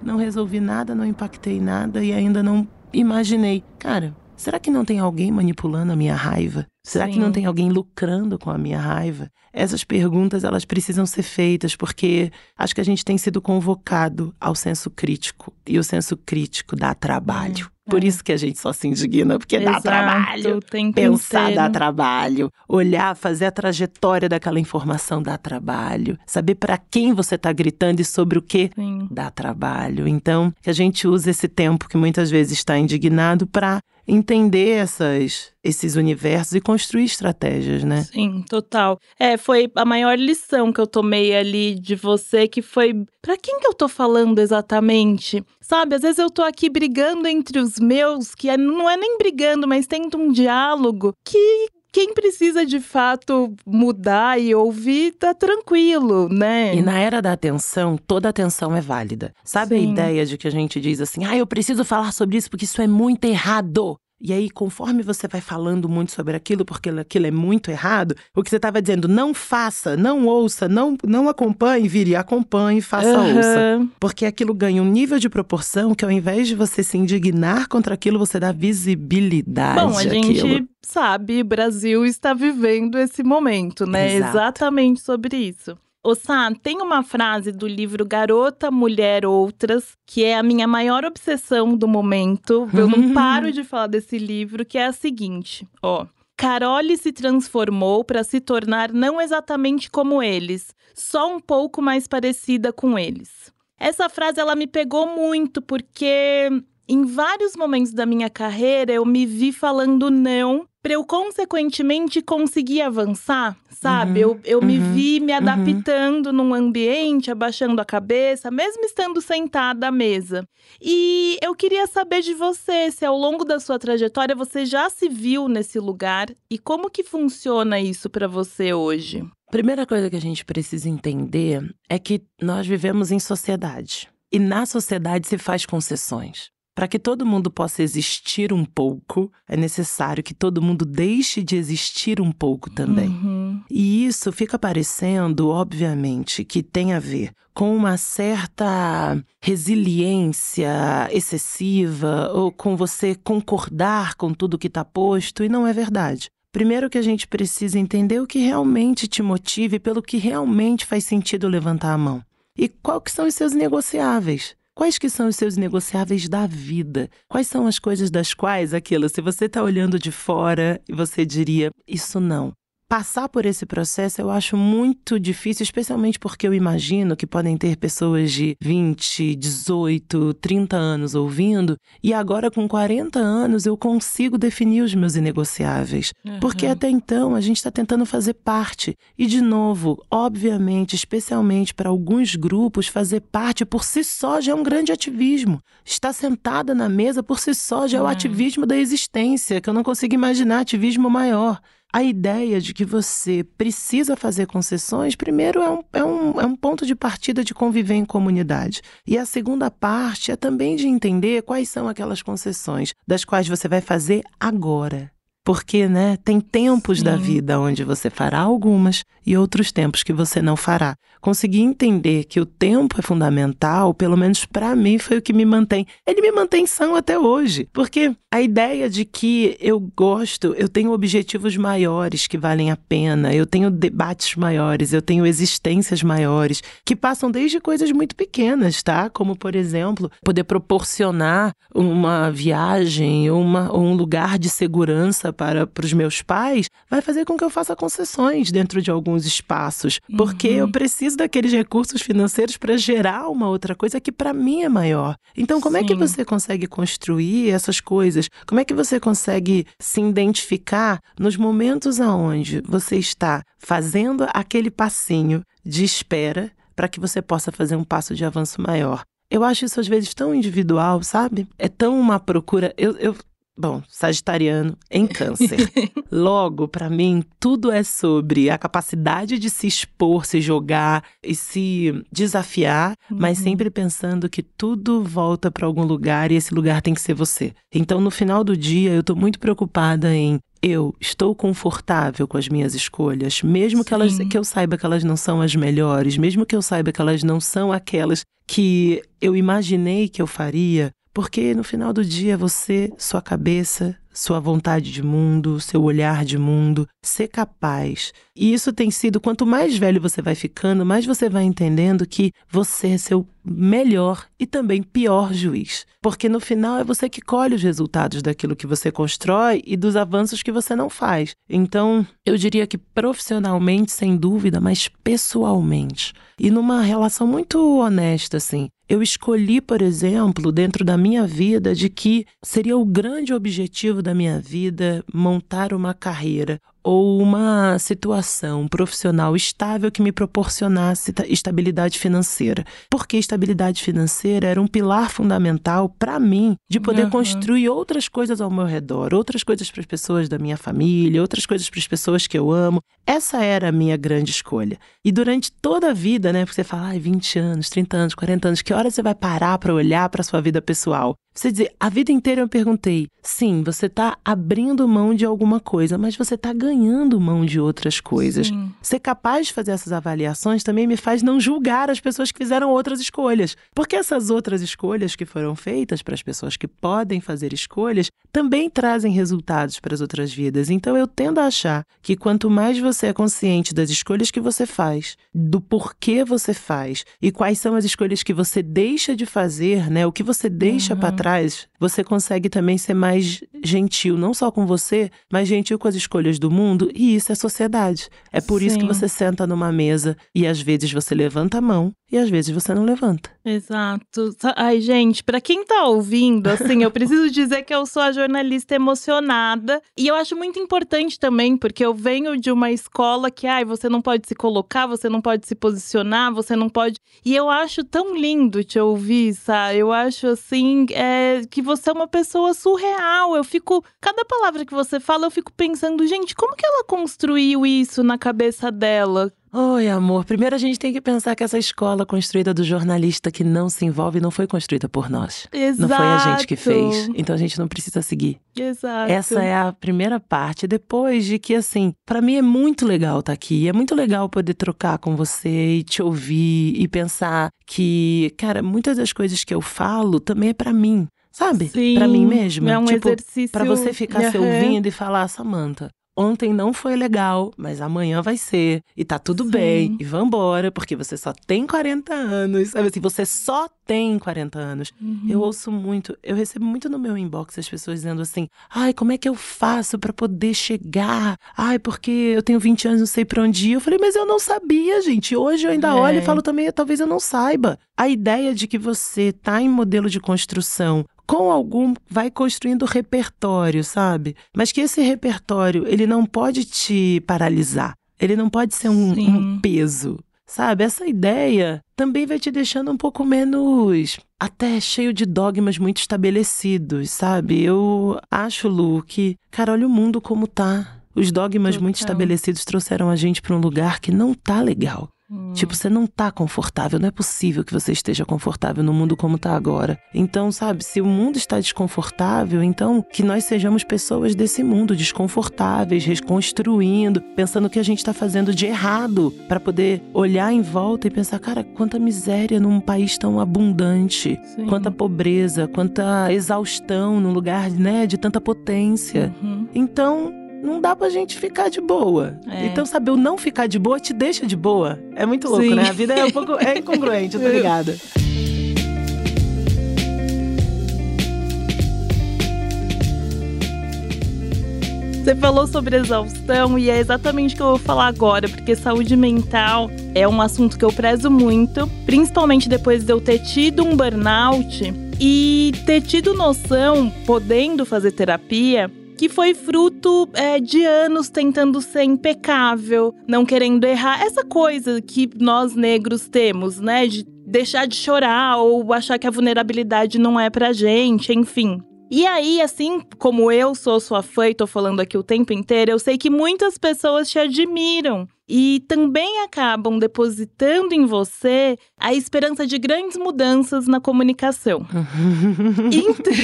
não resolvi nada, não impactei nada e ainda não imaginei. Cara, será que não tem alguém manipulando a minha raiva? Será que Sim. não tem alguém lucrando com a minha raiva? Essas perguntas elas precisam ser feitas porque acho que a gente tem sido convocado ao senso crítico e o senso crítico dá trabalho. Por é. isso que a gente só se indigna, porque dá Exato, trabalho. o tempo Pensar dá inteiro. trabalho, olhar, fazer a trajetória daquela informação dá trabalho, saber para quem você está gritando e sobre o que dá trabalho. Então, que a gente use esse tempo que muitas vezes está indignado para entender essas, esses universos e construir estratégias, né? Sim, total. É, foi a maior lição que eu tomei ali de você, que foi para quem que eu tô falando exatamente? Sabe, às vezes eu tô aqui brigando entre os meus, que é, não é nem brigando, mas tendo um diálogo que quem precisa de fato mudar e ouvir tá tranquilo, né? E na era da atenção, toda atenção é válida. Sabe Sim. a ideia de que a gente diz assim: "Ah, eu preciso falar sobre isso porque isso é muito errado". E aí, conforme você vai falando muito sobre aquilo, porque aquilo é muito errado, o que você estava dizendo, não faça, não ouça, não, não acompanhe, vire, acompanhe, faça, uhum. ouça. Porque aquilo ganha um nível de proporção que ao invés de você se indignar contra aquilo, você dá visibilidade. Bom, a gente sabe, Brasil está vivendo esse momento, né? Exato. Exatamente sobre isso. Ô Sá, tem uma frase do livro Garota, Mulher, Outras, que é a minha maior obsessão do momento. Eu não paro de falar desse livro, que é a seguinte, ó. Carole se transformou para se tornar não exatamente como eles, só um pouco mais parecida com eles. Essa frase ela me pegou muito porque em vários momentos da minha carreira eu me vi falando não para eu consequentemente conseguir avançar, sabe? Uhum, eu eu uhum, me vi me uhum. adaptando uhum. num ambiente, abaixando a cabeça, mesmo estando sentada à mesa. E eu queria saber de você, se ao longo da sua trajetória você já se viu nesse lugar e como que funciona isso para você hoje? Primeira coisa que a gente precisa entender é que nós vivemos em sociedade. E na sociedade se faz concessões. Para que todo mundo possa existir um pouco, é necessário que todo mundo deixe de existir um pouco também. Uhum. E isso fica parecendo, obviamente, que tem a ver com uma certa resiliência excessiva ou com você concordar com tudo que está posto, e não é verdade. Primeiro que a gente precisa entender o que realmente te motive, pelo que realmente faz sentido levantar a mão. E quais que são os seus negociáveis? Quais que são os seus negociáveis da vida? Quais são as coisas das quais aquilo, se você está olhando de fora você diria, isso não, passar por esse processo eu acho muito difícil, especialmente porque eu imagino que podem ter pessoas de 20, 18, 30 anos ouvindo, e agora com 40 anos eu consigo definir os meus inegociáveis. Uhum. Porque até então a gente está tentando fazer parte. E, de novo, obviamente, especialmente para alguns grupos, fazer parte por si só já é um grande ativismo. Estar sentada na mesa por si só já é o uhum. ativismo da existência, que eu não consigo imaginar ativismo maior a ideia de que você precisa fazer concessões, primeiro, é um, é, um, é um ponto de partida de conviver em comunidade. E a segunda parte é também de entender quais são aquelas concessões das quais você vai fazer agora. Porque, né, tem tempos Sim. da vida onde você fará algumas e outros tempos que você não fará. Conseguir entender que o tempo é fundamental, pelo menos para mim, foi o que me mantém. Ele me mantém são até hoje. Porque a ideia de que eu gosto, eu tenho objetivos maiores que valem a pena, eu tenho debates maiores, eu tenho existências maiores, que passam desde coisas muito pequenas, tá? Como, por exemplo, poder proporcionar uma viagem uma, ou um lugar de segurança para, para os meus pais, vai fazer com que eu faça concessões dentro de alguns espaços, porque uhum. eu preciso daqueles recursos financeiros para gerar uma outra coisa que para mim é maior. Então, como Sim. é que você consegue construir essas coisas? Como é que você consegue se identificar nos momentos aonde você está fazendo aquele passinho de espera para que você possa fazer um passo de avanço maior? Eu acho isso às vezes tão individual, sabe? É tão uma procura. Eu, eu Bom, Sagitariano em Câncer. Logo, para mim, tudo é sobre a capacidade de se expor, se jogar e se desafiar, uhum. mas sempre pensando que tudo volta para algum lugar e esse lugar tem que ser você. Então, no final do dia, eu tô muito preocupada em eu estou confortável com as minhas escolhas, mesmo que, elas, que eu saiba que elas não são as melhores, mesmo que eu saiba que elas não são aquelas que eu imaginei que eu faria, porque no final do dia você, sua cabeça, sua vontade de mundo, seu olhar de mundo, ser capaz. E isso tem sido, quanto mais velho você vai ficando, mais você vai entendendo que você é seu melhor e também pior juiz. Porque no final é você que colhe os resultados daquilo que você constrói e dos avanços que você não faz. Então, eu diria que profissionalmente, sem dúvida, mas pessoalmente. E numa relação muito honesta, assim, eu escolhi, por exemplo, dentro da minha vida, de que seria o grande objetivo da minha vida montar uma carreira ou uma situação profissional estável que me proporcionasse estabilidade financeira. Porque estabilidade financeira era um pilar fundamental para mim de poder uhum. construir outras coisas ao meu redor, outras coisas para as pessoas da minha família, outras coisas para as pessoas que eu amo. Essa era a minha grande escolha. E durante toda a vida, né, porque você fala, ai, 20 anos, 30 anos, 40 anos, que hora você vai parar para olhar para sua vida pessoal? Você dizer, a vida inteira eu perguntei, sim, você está abrindo mão de alguma coisa, mas você está ganhando mão de outras coisas. Sim. Ser capaz de fazer essas avaliações também me faz não julgar as pessoas que fizeram outras escolhas. Porque essas outras escolhas que foram feitas para as pessoas que podem fazer escolhas também trazem resultados para as outras vidas. Então eu tendo a achar que quanto mais você é consciente das escolhas que você faz, do porquê você faz e quais são as escolhas que você deixa de fazer, né? O que você deixa uhum. para trás traz, você consegue também ser mais gentil, não só com você, mas gentil com as escolhas do mundo, e isso é sociedade. É por Sim. isso que você senta numa mesa e às vezes você levanta a mão e às vezes você não levanta. Exato. Ai, gente, para quem tá ouvindo, assim, eu preciso dizer que eu sou a jornalista emocionada e eu acho muito importante também, porque eu venho de uma escola que, ai, você não pode se colocar, você não pode se posicionar, você não pode. E eu acho tão lindo te ouvir, sabe? Eu acho assim, é, que você é uma pessoa surreal. Eu fico. Cada palavra que você fala, eu fico pensando, gente, como que ela construiu isso na cabeça dela? Oi, amor. Primeiro a gente tem que pensar que essa escola construída do jornalista que não se envolve não foi construída por nós. Exato. Não foi a gente que fez. Então a gente não precisa seguir. Exato. Essa é a primeira parte. Depois de que, assim, para mim é muito legal estar tá aqui. É muito legal poder trocar com você e te ouvir e pensar que, cara, muitas das coisas que eu falo também é para mim. Sabe? Para mim mesma. É um tipo, exercício. Pra você ficar uhum. se ouvindo e falar, Samanta, ontem não foi legal, mas amanhã vai ser. E tá tudo Sim. bem. E vambora, porque você só tem 40 anos. Sabe assim, você só tem 40 anos. Uhum. Eu ouço muito, eu recebo muito no meu inbox as pessoas dizendo assim: ai, como é que eu faço para poder chegar? Ai, porque eu tenho 20 anos, não sei pra onde ir. Eu falei, mas eu não sabia, gente. Hoje eu ainda é. olho e falo também, talvez eu não saiba. A ideia de que você tá em modelo de construção com algum vai construindo repertório, sabe? Mas que esse repertório ele não pode te paralisar. Ele não pode ser um, um peso, sabe? Essa ideia também vai te deixando um pouco menos até cheio de dogmas muito estabelecidos, sabe? Eu acho, Lu, que, cara, olha o mundo como tá. Os dogmas Total. muito estabelecidos trouxeram a gente para um lugar que não tá legal. Hum. Tipo, você não tá confortável, não é possível que você esteja confortável no mundo como tá agora. Então, sabe, se o mundo está desconfortável, então que nós sejamos pessoas desse mundo desconfortáveis, reconstruindo, pensando o que a gente está fazendo de errado, para poder olhar em volta e pensar, cara, quanta miséria num país tão abundante, Sim. quanta pobreza, quanta exaustão num lugar, né, de tanta potência. Uhum. Então, não dá pra gente ficar de boa. É. Então, saber o não ficar de boa te deixa de boa. É muito louco, Sim. né? A vida é um pouco é incongruente, tá ligada? Você falou sobre exaustão e é exatamente o que eu vou falar agora, porque saúde mental é um assunto que eu prezo muito, principalmente depois de eu ter tido um burnout e ter tido noção, podendo fazer terapia, que foi fruto é, de anos tentando ser impecável, não querendo errar. Essa coisa que nós negros temos, né? De deixar de chorar ou achar que a vulnerabilidade não é pra gente, enfim. E aí, assim como eu sou sua fã e tô falando aqui o tempo inteiro, eu sei que muitas pessoas te admiram e também acabam depositando em você a esperança de grandes mudanças na comunicação. então.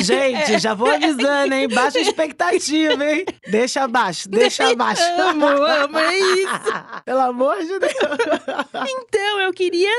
Gente, já vou avisando, hein? Baixa expectativa, hein? Deixa abaixo, deixa abaixo. amo, amo, é isso. Pelo amor de Deus. Então, eu queria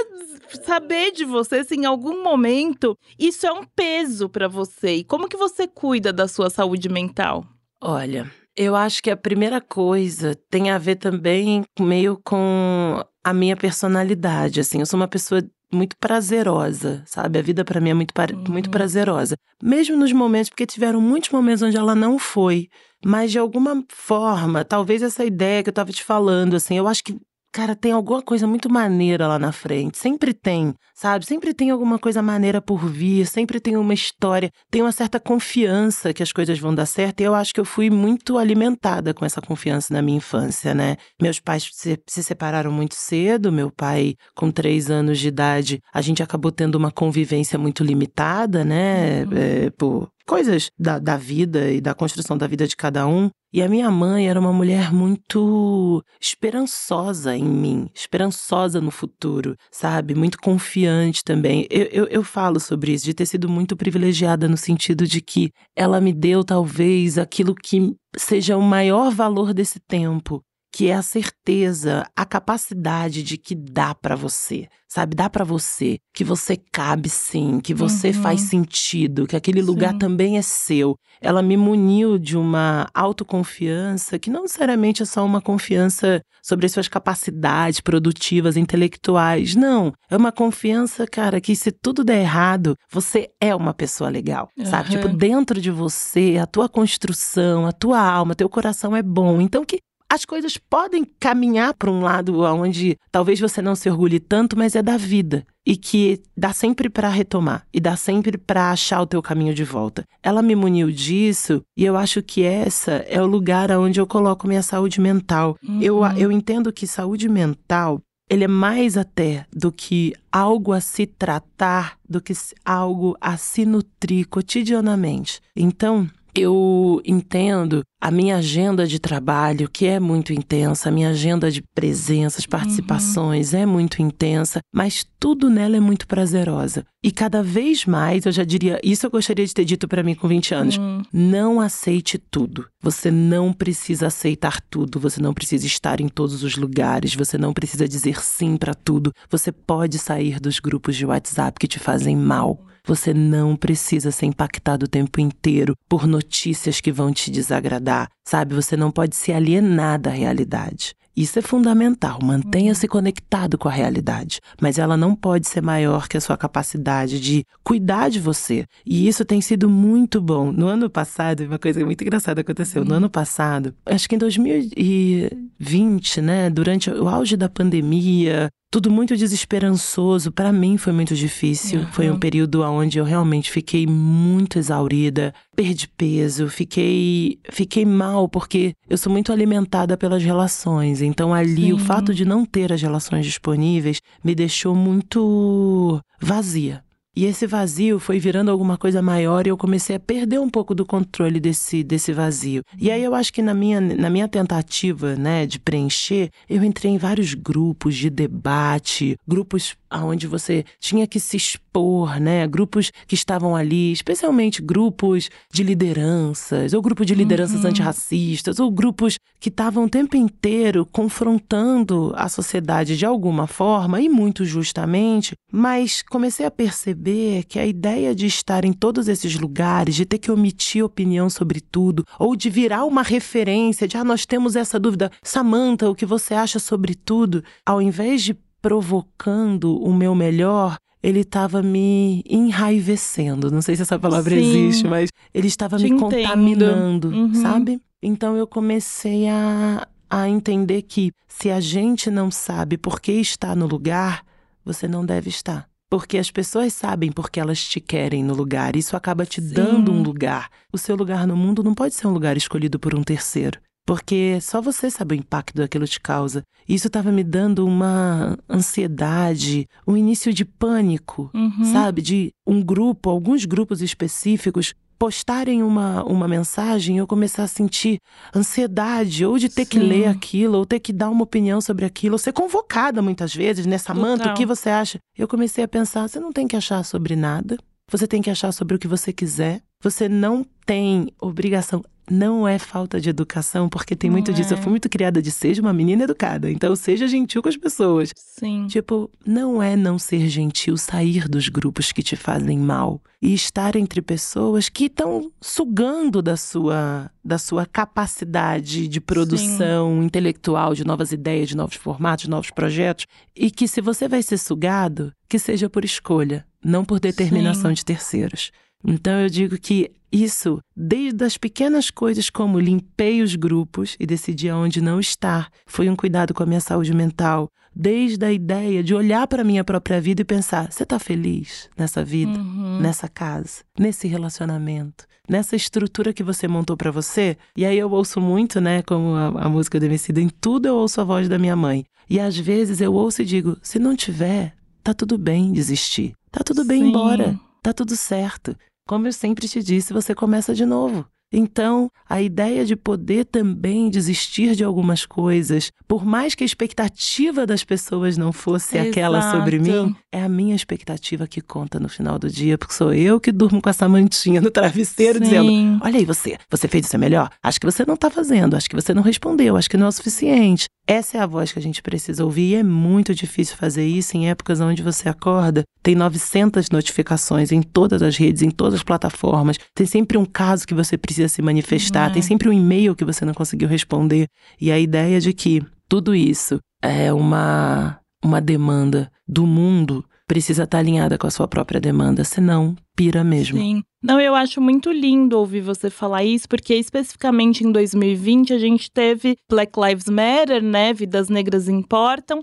saber de você se em algum momento isso é um peso para você. E como que você cuida da sua saúde mental? Olha, eu acho que a primeira coisa tem a ver também meio com a minha personalidade, assim. Eu sou uma pessoa muito prazerosa, sabe? A vida para mim é muito, uhum. muito prazerosa. Mesmo nos momentos, porque tiveram muitos momentos onde ela não foi. Mas de alguma forma, talvez essa ideia que eu tava te falando, assim, eu acho que cara, tem alguma coisa muito maneira lá na frente. Sempre tem, sabe? Sempre tem alguma coisa maneira por vir, sempre tem uma história, tem uma certa confiança que as coisas vão dar certo. E eu acho que eu fui muito alimentada com essa confiança na minha infância, né? Meus pais se, se separaram muito cedo, meu pai, com três anos de idade, a gente acabou tendo uma convivência muito limitada, né? Uhum. É, por coisas da, da vida e da construção da vida de cada um. E a minha mãe era uma mulher muito esperançosa em mim, esperançosa no futuro, sabe? Muito confiante também. Eu, eu, eu, falo sobre isso, de ter sido muito privilegiada no sentido de que ela me deu talvez aquilo que seja o maior valor desse tempo, que é a certeza, a capacidade de que dá para você, sabe? Dá para você, que você cabe sim, que você uhum. faz sentido, que aquele sim. lugar também é seu. Ela me muniu de uma autoconfiança que não necessariamente é só uma confiança sobre as suas capacidades produtivas, intelectuais. Não, é uma confiança, cara, que se tudo der errado, você é uma pessoa legal, uhum. sabe? Tipo, dentro de você, a tua construção, a tua alma, teu coração é bom. Então que as coisas podem caminhar para um lado onde talvez você não se orgulhe tanto, mas é da vida e que dá sempre para retomar e dá sempre para achar o teu caminho de volta. Ela me muniu disso e eu acho que essa é o lugar onde eu coloco minha saúde mental. Uhum. Eu, eu entendo que saúde mental ele é mais até do que algo a se tratar, do que algo a se nutrir cotidianamente. Então, eu entendo a minha agenda de trabalho, que é muito intensa, a minha agenda de presenças, participações uhum. é muito intensa, mas tudo nela é muito prazerosa. E cada vez mais, eu já diria, isso eu gostaria de ter dito para mim com 20 anos: uhum. não aceite tudo. Você não precisa aceitar tudo, você não precisa estar em todos os lugares, você não precisa dizer sim para tudo. Você pode sair dos grupos de WhatsApp que te fazem mal. Você não precisa ser impactado o tempo inteiro por notícias que vão te desagradar, sabe? Você não pode se alienar da realidade. Isso é fundamental, mantenha-se uhum. conectado com a realidade, mas ela não pode ser maior que a sua capacidade de cuidar de você. E isso tem sido muito bom. No ano passado, uma coisa muito engraçada aconteceu. No uhum. ano passado, acho que em 2020, né, durante o auge da pandemia, tudo muito desesperançoso. Para mim foi muito difícil. Uhum. Foi um período onde eu realmente fiquei muito exaurida, perdi peso, fiquei fiquei mal porque eu sou muito alimentada pelas relações. Então ali Sim. o fato de não ter as relações disponíveis me deixou muito vazia. E esse vazio foi virando alguma coisa maior e eu comecei a perder um pouco do controle desse, desse vazio. E aí eu acho que na minha, na minha tentativa né, de preencher, eu entrei em vários grupos de debate, grupos onde você tinha que se expor, né? Grupos que estavam ali, especialmente grupos de lideranças, ou grupo de lideranças uhum. antirracistas, ou grupos que estavam o tempo inteiro confrontando a sociedade de alguma forma, e muito justamente, mas comecei a perceber que a ideia de estar em todos esses lugares, de ter que omitir opinião sobre tudo, ou de virar uma referência de, ah, nós temos essa dúvida, Samantha, o que você acha sobre tudo, ao invés de provocando o meu melhor, ele estava me enraivecendo. Não sei se essa palavra Sim. existe, mas ele estava me entendo. contaminando, uhum. sabe? Então eu comecei a, a entender que se a gente não sabe por que está no lugar, você não deve estar. Porque as pessoas sabem porque elas te querem no lugar. Isso acaba te Sim. dando um lugar. O seu lugar no mundo não pode ser um lugar escolhido por um terceiro porque só você sabe o impacto daquilo te causa. Isso estava me dando uma ansiedade, um início de pânico, uhum. sabe? De um grupo, alguns grupos específicos postarem uma, uma mensagem, eu começar a sentir ansiedade, ou de ter Sim. que ler aquilo, ou ter que dar uma opinião sobre aquilo, ou ser convocada muitas vezes, né? Samanta, o que você acha? Eu comecei a pensar, você não tem que achar sobre nada, você tem que achar sobre o que você quiser, você não tem obrigação não é falta de educação, porque tem muito disso. Eu fui muito criada de seja uma menina educada, então seja gentil com as pessoas. Sim. Tipo, não é não ser gentil sair dos grupos que te fazem mal e estar entre pessoas que estão sugando da sua da sua capacidade de produção Sim. intelectual, de novas ideias, de novos formatos, de novos projetos, e que se você vai ser sugado, que seja por escolha, não por determinação Sim. de terceiros. Então eu digo que isso, desde as pequenas coisas como limpei os grupos e decidi aonde não estar, foi um cuidado com a minha saúde mental, desde a ideia de olhar para a minha própria vida e pensar: você está feliz nessa vida, Uhum. nessa casa, nesse relacionamento, nessa estrutura que você montou para você? E aí eu ouço muito, né, como a, a música do Emicida, em tudo eu ouço a voz da minha mãe. E às vezes eu ouço e digo: se não tiver, tá tudo bem desistir. Tá tudo bem Sim. embora. Tá tudo certo. Como eu sempre te disse, você começa de novo. Então, a ideia de poder também desistir de algumas coisas, por mais que a expectativa das pessoas não fosse aquela sobre Exato. mim, é a minha expectativa que conta no final do dia, porque sou eu que durmo com essa mantinha no travesseiro dizendo: Sim. Olha aí você, você fez isso é melhor? Acho que você não tá fazendo, acho que você não respondeu, acho que não é o suficiente. Essa é a voz que a gente precisa ouvir e é muito difícil fazer isso em épocas onde você acorda, tem 900 notificações em todas as redes, em todas as plataformas, tem sempre um caso que você precisa se manifestar, É. tem sempre um e-mail que você não conseguiu responder. E a ideia de que tudo isso é uma, uma demanda do mundo precisa estar alinhada com a sua própria demanda, senão pira mesmo. Sim. Não, eu acho muito lindo ouvir você falar isso, porque especificamente em 2020 a gente teve Black Lives Matter, né? Vidas negras importam.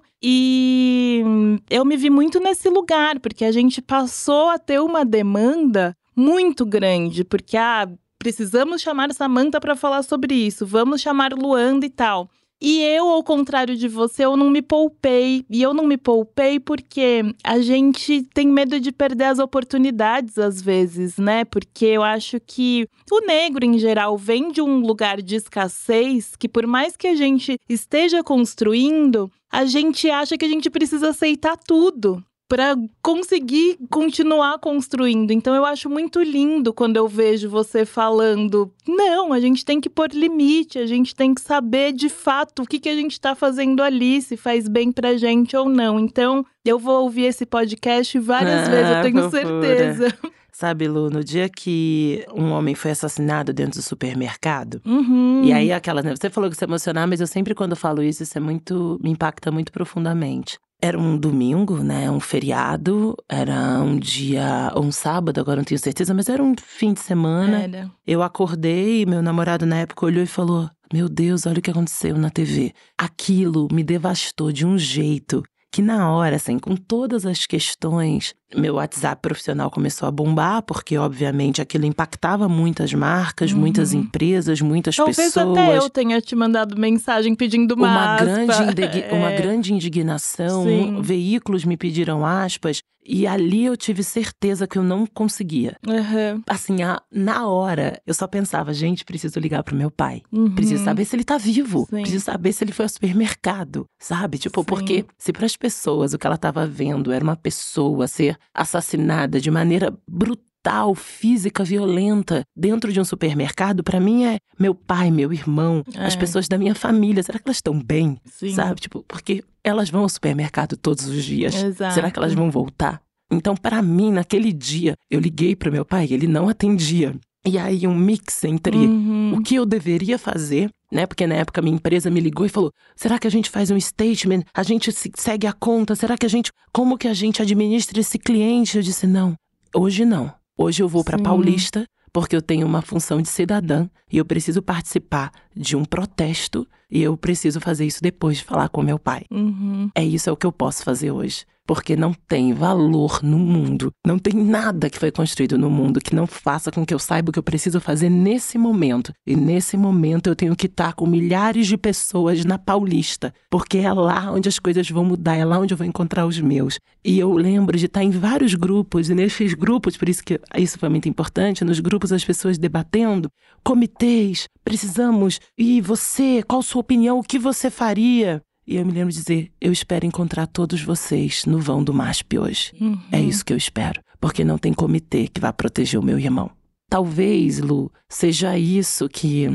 E eu me vi muito nesse lugar, porque a gente passou a ter uma demanda muito grande, porque ah, precisamos chamar Samantha para falar sobre isso, vamos chamar Luanda e tal. E eu, ao contrário de você, eu não me poupei. E eu não me poupei porque a gente tem medo de perder as oportunidades às vezes, né? Porque eu acho que o negro, em geral, vem de um lugar de escassez que, por mais que a gente esteja construindo, a gente acha que a gente precisa aceitar tudo para conseguir continuar construindo. Então eu acho muito lindo quando eu vejo você falando: não, a gente tem que pôr limite, a gente tem que saber de fato o que, que a gente está fazendo ali, se faz bem pra gente ou não. Então eu vou ouvir esse podcast várias Ah, vezes, eu tenho fofura. certeza. Sabe, Lu, no dia que um homem foi assassinado dentro do supermercado, Uhum. e aí aquela, né, você falou que se emocionar, mas eu sempre quando falo isso, isso é muito, me impacta muito profundamente. Era um domingo, né, um feriado, era um dia, ou um sábado, agora não tenho certeza, mas era um fim de semana. Era. Eu acordei, meu namorado na época olhou e falou: Meu Deus, olha o que aconteceu na TV. Aquilo me devastou de um jeito que, na hora, assim, com todas as questões, meu WhatsApp profissional começou a bombar, porque, obviamente, aquilo impactava muitas marcas, Uhum. muitas empresas, muitas Talvez pessoas. até eu tenha te mandado mensagem pedindo uma, Uma aspa. grande, indigui- uma É. grande indignação, Sim. veículos me pediram aspas, e ali eu tive certeza que eu não conseguia. Aham. Assim, a- na hora, eu só pensava, gente, preciso ligar pro meu pai. Uhum. Preciso saber se ele tá vivo. Sim. Preciso saber se ele foi ao supermercado, sabe? Tipo, Sim. porque se para as pessoas o que ela tava vendo era uma pessoa ser assassinada de maneira brutal, física, violenta, dentro de um supermercado, pra mim é meu pai, meu irmão, as É. pessoas da minha família. Será que elas estão bem? Sim. Sabe? Tipo, porque elas vão ao supermercado todos os dias. Exato. Será que elas vão voltar? Então, para mim, naquele dia, eu liguei pro meu pai, ele não atendia. E aí, um mix entre Uhum. o que eu deveria fazer, né? Porque na época minha empresa me ligou e falou: será que a gente faz um statement? A gente se- segue a conta? Será que a gente. Como que a gente administra esse cliente? Eu disse: não, hoje não. Hoje eu vou para. Paulista, porque eu tenho uma função de cidadã e eu preciso participar de um protesto e eu preciso fazer isso depois de falar com meu pai. Uhum. É isso é o que eu posso fazer hoje. Porque não tem valor no mundo, não tem nada que foi construído no mundo que não faça com que eu saiba o que eu preciso fazer nesse momento. E nesse momento eu tenho que estar com milhares de pessoas na Paulista, porque é lá onde as coisas vão mudar, é lá onde eu vou encontrar os meus. E eu lembro de estar em vários grupos, e nesses grupos, por isso que isso foi muito importante, nos grupos as pessoas debatendo, comitês, precisamos, e você, qual sua opinião, o que você faria? E eu me lembro de dizer: eu espero encontrar todos vocês no vão do MASP hoje. Uhum. É isso que eu espero, porque não tem comitê que vá proteger o meu irmão. Talvez, Lu, seja isso que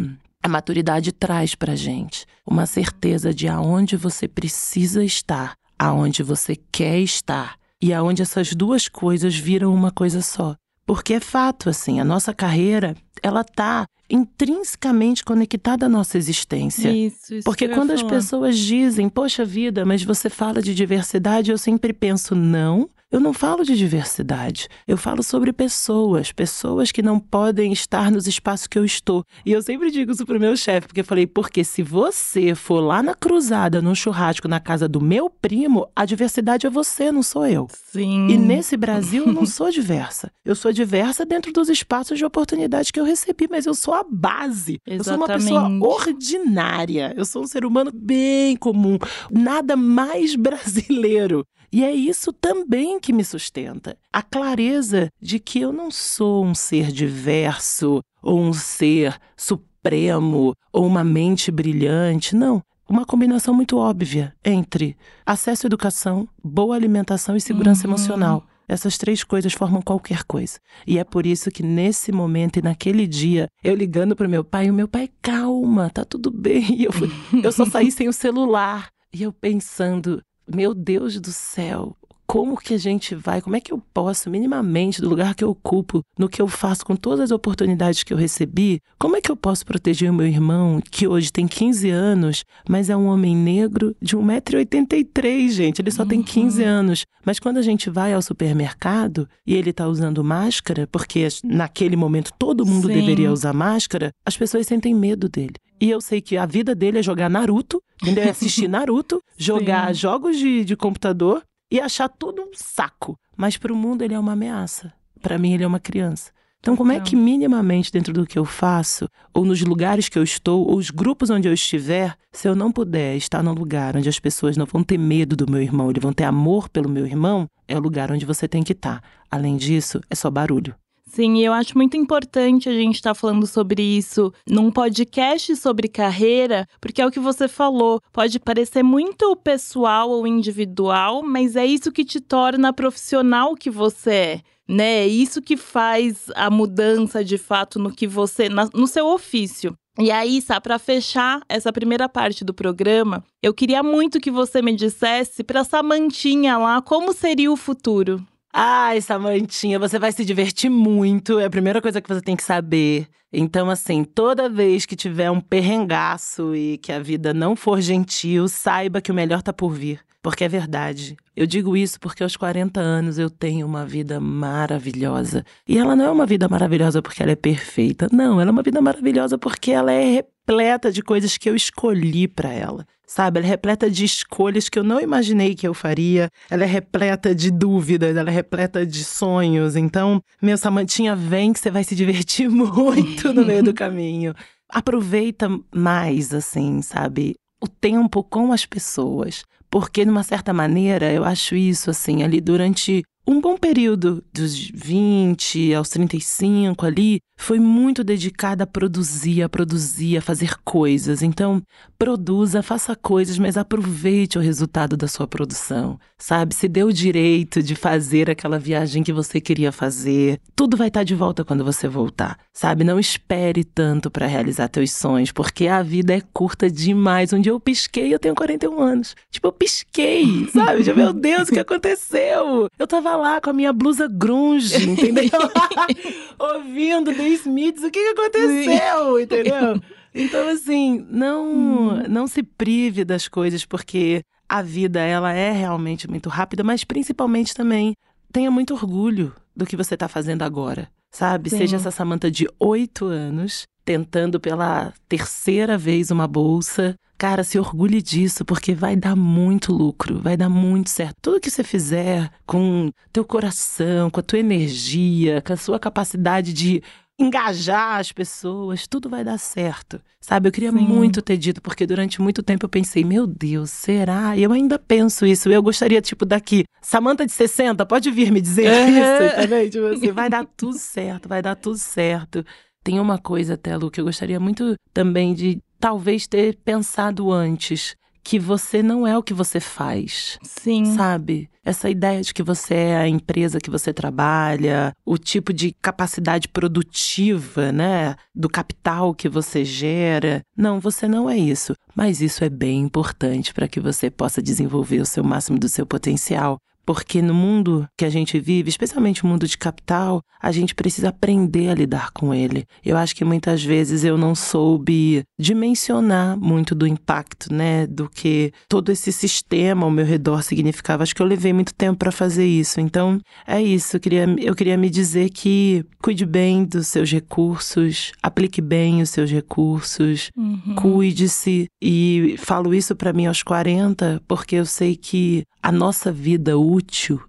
a maturidade traz pra gente. Uma certeza de aonde você precisa estar, aonde você quer estar e aonde essas duas coisas viram uma coisa só. Porque é fato, assim, a nossa carreira, ela tá intrinsecamente conectada à nossa existência. Isso, isso Porque quando as pessoas dizem, poxa vida, mas você fala de diversidade, eu sempre penso, não, eu não falo de diversidade. Eu falo sobre pessoas, pessoas que não podem estar nos espaços que eu estou. E eu sempre digo isso pro meu chefe, porque eu falei, porque se você for lá na cruzada, num churrasco na casa do meu primo, a diversidade é você, não sou eu. Sim. E nesse Brasil eu não sou diversa. Eu sou diversa dentro dos espaços de oportunidade que eu recebi, mas eu sou a base. Exatamente. Eu sou uma pessoa ordinária. Eu sou um ser humano bem comum. Nada mais brasileiro. E é isso também que me sustenta. A clareza de que eu não sou um ser diverso ou um ser supremo ou uma mente brilhante. Não. Uma combinação muito óbvia entre acesso à educação, boa alimentação e segurança Uhum. emocional. Essas três coisas formam qualquer coisa. E é por isso que nesse momento e naquele dia, eu ligando para o meu pai, o meu pai, calma, tá tudo bem. E eu, eu só saí sem o celular. E eu pensando, meu Deus do céu, como que a gente vai, como é que eu posso, minimamente, do lugar que eu ocupo, no que eu faço com todas as oportunidades que eu recebi, como é que eu posso proteger o meu irmão, que hoje tem 15 anos, mas é um homem negro de 1,83m, gente, ele só tem 15 anos. Mas quando a gente vai ao supermercado e ele tá usando máscara, porque naquele momento todo mundo Sim. deveria usar máscara, as pessoas sentem medo dele. E eu sei que a vida dele é jogar Naruto, entendeu? É assistir Naruto, jogar jogos de, de computador e achar tudo um saco. Mas para o mundo ele é uma ameaça. Para mim ele é uma criança. Então, como é Então. que minimamente dentro do que eu faço, ou nos lugares que eu estou, ou os grupos onde eu estiver, se eu não puder estar num lugar onde as pessoas não vão ter medo do meu irmão, eles vão ter amor pelo meu irmão, é o lugar onde você tem que estar. Além disso, é só barulho. Sim, e eu acho muito importante a gente estar falando sobre isso num podcast sobre carreira, porque é o que você falou. Pode parecer muito pessoal ou individual, mas é isso que te torna profissional que você é. Né? É isso que faz a mudança de fato no que você, na- no seu ofício. E aí, Sá, para fechar essa primeira parte do programa, eu queria muito que você me dissesse para Samantinha lá como seria o futuro. Ai, Samantinha, você vai se divertir muito. É a primeira coisa que você tem que saber. Então, assim, toda vez que tiver um perrengaço e que a vida não for gentil, saiba que o melhor tá por vir. Porque é verdade. Eu digo isso porque aos 40 anos eu tenho uma vida maravilhosa. E ela não é uma vida maravilhosa porque ela é perfeita. Não, ela é uma vida maravilhosa porque ela é repleta de coisas que eu escolhi pra ela. Sabe, ela é repleta de escolhas que eu não imaginei que eu faria. Ela é repleta de dúvidas, ela é repleta de sonhos. Então, meu Samantinha, vem que você vai se divertir muito no meio do caminho. Aproveita mais, assim, sabe? O tempo com as pessoas. Porque, de uma certa maneira, eu acho isso, assim, ali durante um bom período, dos 20 aos 35 ali, foi muito dedicada a produzir, a produzir, a fazer coisas. Então, produza, faça coisas, mas aproveite o resultado da sua produção, sabe? Se dê o direito de fazer aquela viagem que você queria fazer. Tudo vai estar de volta quando você voltar, sabe? Não espere tanto para realizar teus sonhos, porque a vida é curta demais. Um dia eu pisquei, eu tenho 41 anos. Tipo, eu pisquei, sabe? Meu Deus, o que aconteceu? Eu tava lá com a minha blusa grunge, entendeu? Ouvindo The Smiths, o que, que aconteceu, entendeu? Então, assim, não, não se prive das coisas, porque a vida, ela é realmente muito rápida, mas principalmente também tenha muito orgulho do que você tá fazendo agora, sabe? Sim. Seja essa Samanta de oito anos, tentando pela terceira vez uma bolsa. Cara, se orgulhe disso, porque vai dar muito lucro, vai dar muito certo. Tudo que você fizer com teu coração, com a tua energia, com a sua capacidade de engajar as pessoas, tudo vai dar certo. Sabe, eu queria Sim. muito ter dito, porque durante muito tempo eu pensei, meu Deus, será? E eu ainda penso isso. Eu gostaria, tipo, daqui, Samanta de 60, pode vir me dizer Aham. isso, também? Tipo assim, vai dar tudo certo, vai dar tudo certo. Tem uma coisa, Telo, que eu gostaria muito também de talvez ter pensado antes. Que você não é o que você faz Sim. sabe? Essa ideia de que você é a empresa que você trabalha, o tipo de capacidade produtiva, né? Do capital que você gera. Não, você não é isso. Mas isso é bem importante para que você possa desenvolver o seu máximo do seu potencial. Porque no mundo que a gente vive, especialmente o mundo de capital, a gente precisa aprender a lidar com ele. Eu acho que muitas vezes eu não soube dimensionar muito do impacto, né, do que todo esse sistema ao meu redor significava. Acho que eu levei muito tempo para fazer isso. Então, é isso. Eu queria, eu queria me dizer que cuide bem dos seus recursos, aplique bem os seus recursos, uhum. cuide-se. E falo isso para mim aos 40, porque eu sei que a nossa vida útil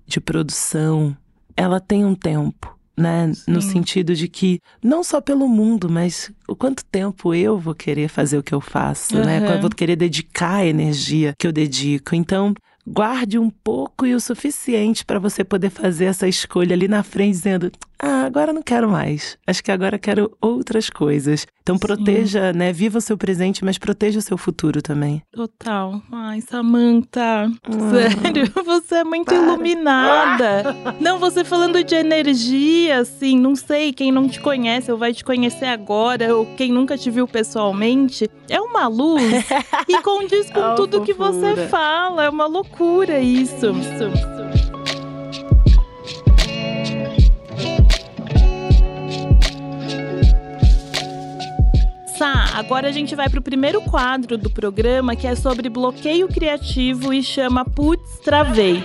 de produção, ela tem um tempo. Né? No sentido de que, não só pelo mundo, mas o quanto tempo eu vou querer fazer o que eu faço, uhum. né? Eu vou querer dedicar a energia que eu dedico. Então, guarde um pouco e o suficiente para você poder fazer essa escolha ali na frente, dizendo: ah, agora não quero mais. Acho que agora quero outras coisas. Então proteja, Sim. né? Viva o seu presente, mas proteja o seu futuro também. Total. Ai, Samantha. Ah, sério, você é muito para. iluminada. não, você falando de energia, assim, não sei, quem não te conhece ou vai te conhecer agora, ou quem nunca te viu pessoalmente, é uma luz e condiz com oh, tudo fofura. que você fala. É uma loucura isso. Isso. isso. Agora a gente vai para o primeiro quadro do programa, que é sobre bloqueio criativo e chama Putz, Travei.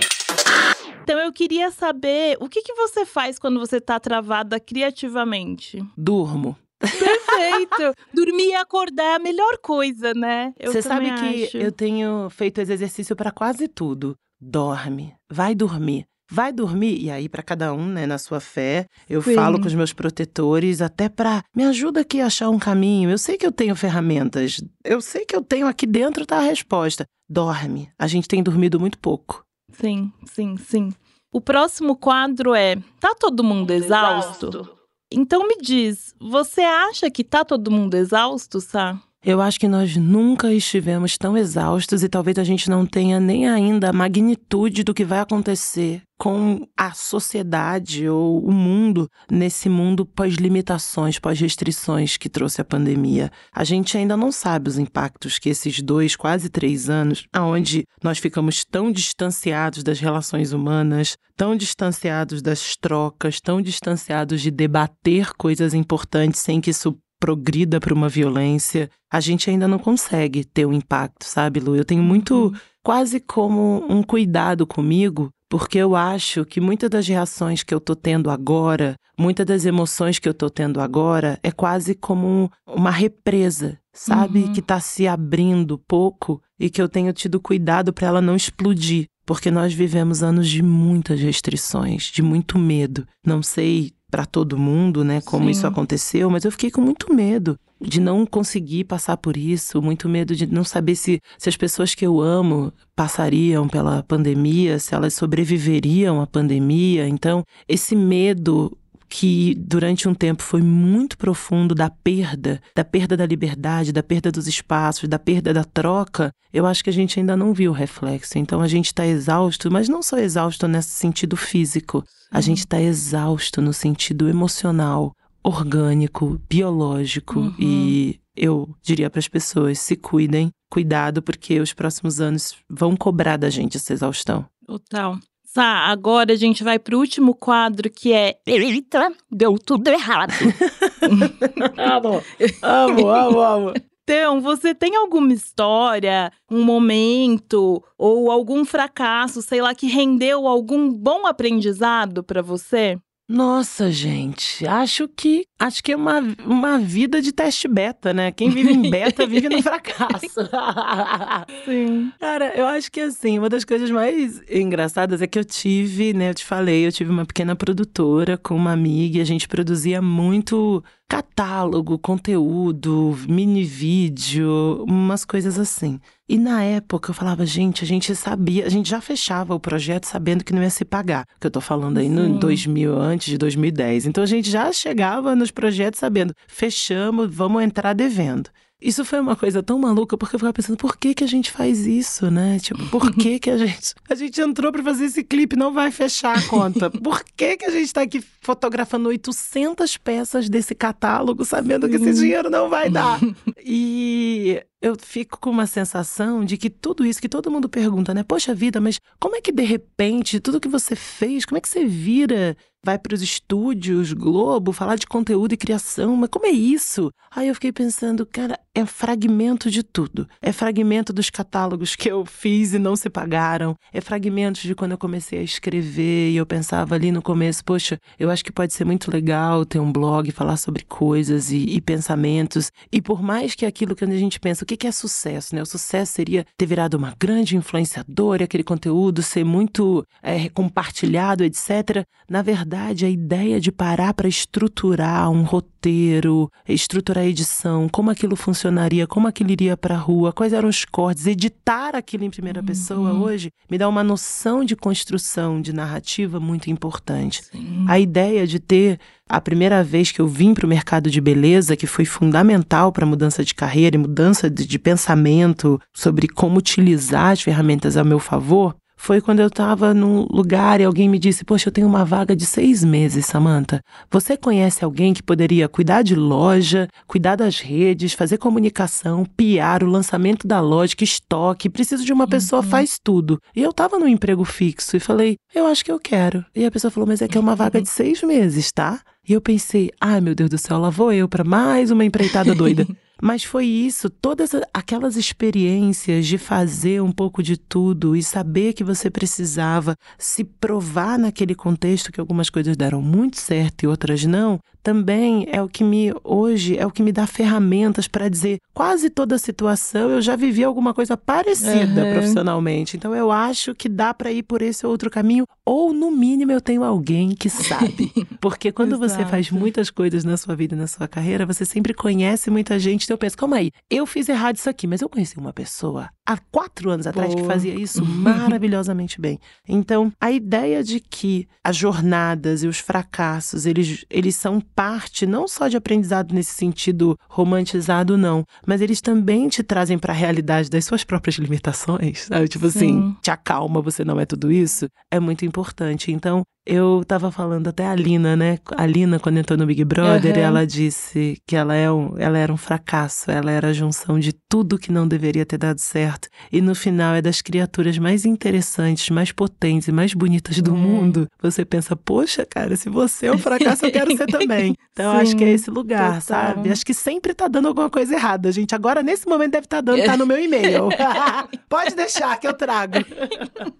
Então eu queria saber o que, que você faz quando você tá travada criativamente? Durmo. Perfeito! Dormir e acordar é a melhor coisa, né? Você sabe que eu tenho feito esse exercício para quase tudo. Dorme, vai dormir vai dormir. E aí, para cada um, né, na sua fé, eu Sim. falo com os meus protetores até para me ajuda aqui a achar um caminho. Eu sei que eu tenho ferramentas, eu sei que eu tenho aqui dentro tá a resposta. Dorme. A gente tem dormido muito pouco. Sim, sim, sim. O próximo quadro é: tá todo mundo exausto? exausto? Então me diz, você acha que tá todo mundo exausto, Sá? Eu acho que nós nunca estivemos tão exaustos e talvez a gente não tenha nem ainda a magnitude do que vai acontecer com a sociedade ou o mundo nesse mundo pós-limitações, pós-restrições que trouxe a pandemia. A gente ainda não sabe os impactos que esses dois, quase três anos, onde nós ficamos tão distanciados das relações humanas, tão distanciados das trocas, tão distanciados de debater coisas importantes sem que isso progrida para uma violência, a gente ainda não consegue ter um impacto, sabe, Lu? Eu tenho muito, uhum. quase como um cuidado comigo, porque eu acho que muitas das reações que eu tô tendo agora, muitas das emoções que eu tô tendo agora, é quase como uma represa, sabe? Uhum. Que tá se abrindo pouco e que eu tenho tido cuidado para ela não explodir. Porque nós vivemos anos de muitas restrições, de muito medo. Não sei para todo mundo, né, como Sim. isso aconteceu, mas eu fiquei com muito medo de não conseguir passar por isso, muito medo de não saber se, se as pessoas que eu amo passariam pela pandemia, se elas sobreviveriam à pandemia. Então, esse medo que durante um tempo foi muito profundo da perda, da perda da liberdade, da perda dos espaços, da perda da troca, eu acho que a gente ainda não viu o reflexo. Então a gente está exausto, mas não só exausto nesse sentido físico, a gente está exausto no sentido emocional, orgânico, biológico uhum. e eu diria para as pessoas: se cuidem, cuidado, porque os próximos anos vão cobrar da gente essa exaustão. Total. Tá, agora a gente vai pro último quadro que é. Eita, deu tudo errado. amo, amo, amo, amo. Então, você tem alguma história, um momento ou algum fracasso, sei lá, que rendeu algum bom aprendizado para você? Nossa, gente, acho que acho que é uma, uma vida de teste beta, né? Quem vive em beta vive no fracasso. Sim. Cara, eu acho que assim, uma das coisas mais engraçadas é que eu tive, né? Eu te falei, eu tive uma pequena produtora com uma amiga e a gente produzia muito catálogo, conteúdo, mini vídeo, umas coisas assim. E na época eu falava, gente, a gente sabia, a gente já fechava o projeto sabendo que não ia se pagar. Que eu tô falando aí Sim. no 2000, antes de 2010. Então a gente já chegava nos projetos sabendo, fechamos, vamos entrar devendo. Isso foi uma coisa tão maluca, porque eu ficava pensando, por que que a gente faz isso, né? Tipo, por que que a gente... A gente entrou para fazer esse clipe, não vai fechar a conta. Por que que a gente tá aqui fotografando 800 peças desse catálogo, sabendo que esse dinheiro não vai dar? E eu fico com uma sensação de que tudo isso que todo mundo pergunta, né? Poxa vida, mas como é que de repente tudo que você fez, como é que você vira vai para os estúdios Globo falar de conteúdo e criação, mas como é isso? Aí eu fiquei pensando, cara, é fragmento de tudo. É fragmento dos catálogos que eu fiz e não se pagaram. É fragmentos de quando eu comecei a escrever e eu pensava ali no começo, poxa, eu acho que pode ser muito legal ter um blog, falar sobre coisas e, e pensamentos. E por mais que aquilo que a gente pensa, o que é sucesso, né? O sucesso seria ter virado uma grande influenciadora, aquele conteúdo ser muito é, compartilhado, etc. Na verdade, verdade, a ideia de parar para estruturar um roteiro, estruturar a edição, como aquilo funcionaria, como aquilo iria para a rua, quais eram os cortes, editar aquilo em primeira uhum. pessoa hoje, me dá uma noção de construção de narrativa muito importante. Sim. A ideia de ter a primeira vez que eu vim para o mercado de beleza, que foi fundamental para a mudança de carreira e mudança de, de pensamento sobre como utilizar as ferramentas a meu favor, foi quando eu estava num lugar e alguém me disse: Poxa, eu tenho uma vaga de seis meses, Samantha. Você conhece alguém que poderia cuidar de loja, cuidar das redes, fazer comunicação, piar o lançamento da loja, que estoque? Preciso de uma uhum. pessoa faz tudo. E eu estava num emprego fixo e falei: Eu acho que eu quero. E a pessoa falou: Mas é que é uma vaga de seis meses, tá? E eu pensei: Ai, meu Deus do céu, lá vou eu para mais uma empreitada doida. Mas foi isso, todas aquelas experiências de fazer um pouco de tudo e saber que você precisava se provar naquele contexto que algumas coisas deram muito certo e outras não, também é o que me hoje é o que me dá ferramentas para dizer quase toda situação eu já vivi alguma coisa parecida uhum. profissionalmente. Então eu acho que dá para ir por esse outro caminho ou no mínimo eu tenho alguém que sabe. Porque quando você faz muitas coisas na sua vida, na sua carreira, você sempre conhece muita gente então eu penso, calma aí, eu fiz errado isso aqui, mas eu conheci uma pessoa há quatro anos atrás Boa. que fazia isso maravilhosamente bem. Então, a ideia de que as jornadas e os fracassos, eles, eles são parte não só de aprendizado nesse sentido romantizado, não, mas eles também te trazem para a realidade das suas próprias limitações, sabe? Tipo assim, Sim. assim, te acalma, você não é tudo isso, é muito importante. Então, eu tava falando até a Lina, né? A Lina, quando entrou no Big Brother, uhum. ela disse que ela, é um, ela era um fracasso, ela era a junção de tudo que não deveria ter dado certo. E no final é das criaturas mais interessantes, mais potentes e mais bonitas do uhum. mundo. Você pensa, poxa, cara, se você é um fracasso, eu quero ser também. Então Sim, acho que é esse lugar, total. sabe? Acho que sempre tá dando alguma coisa errada, gente. Agora, nesse momento, deve estar tá dando, tá no meu e-mail. Pode deixar que eu trago.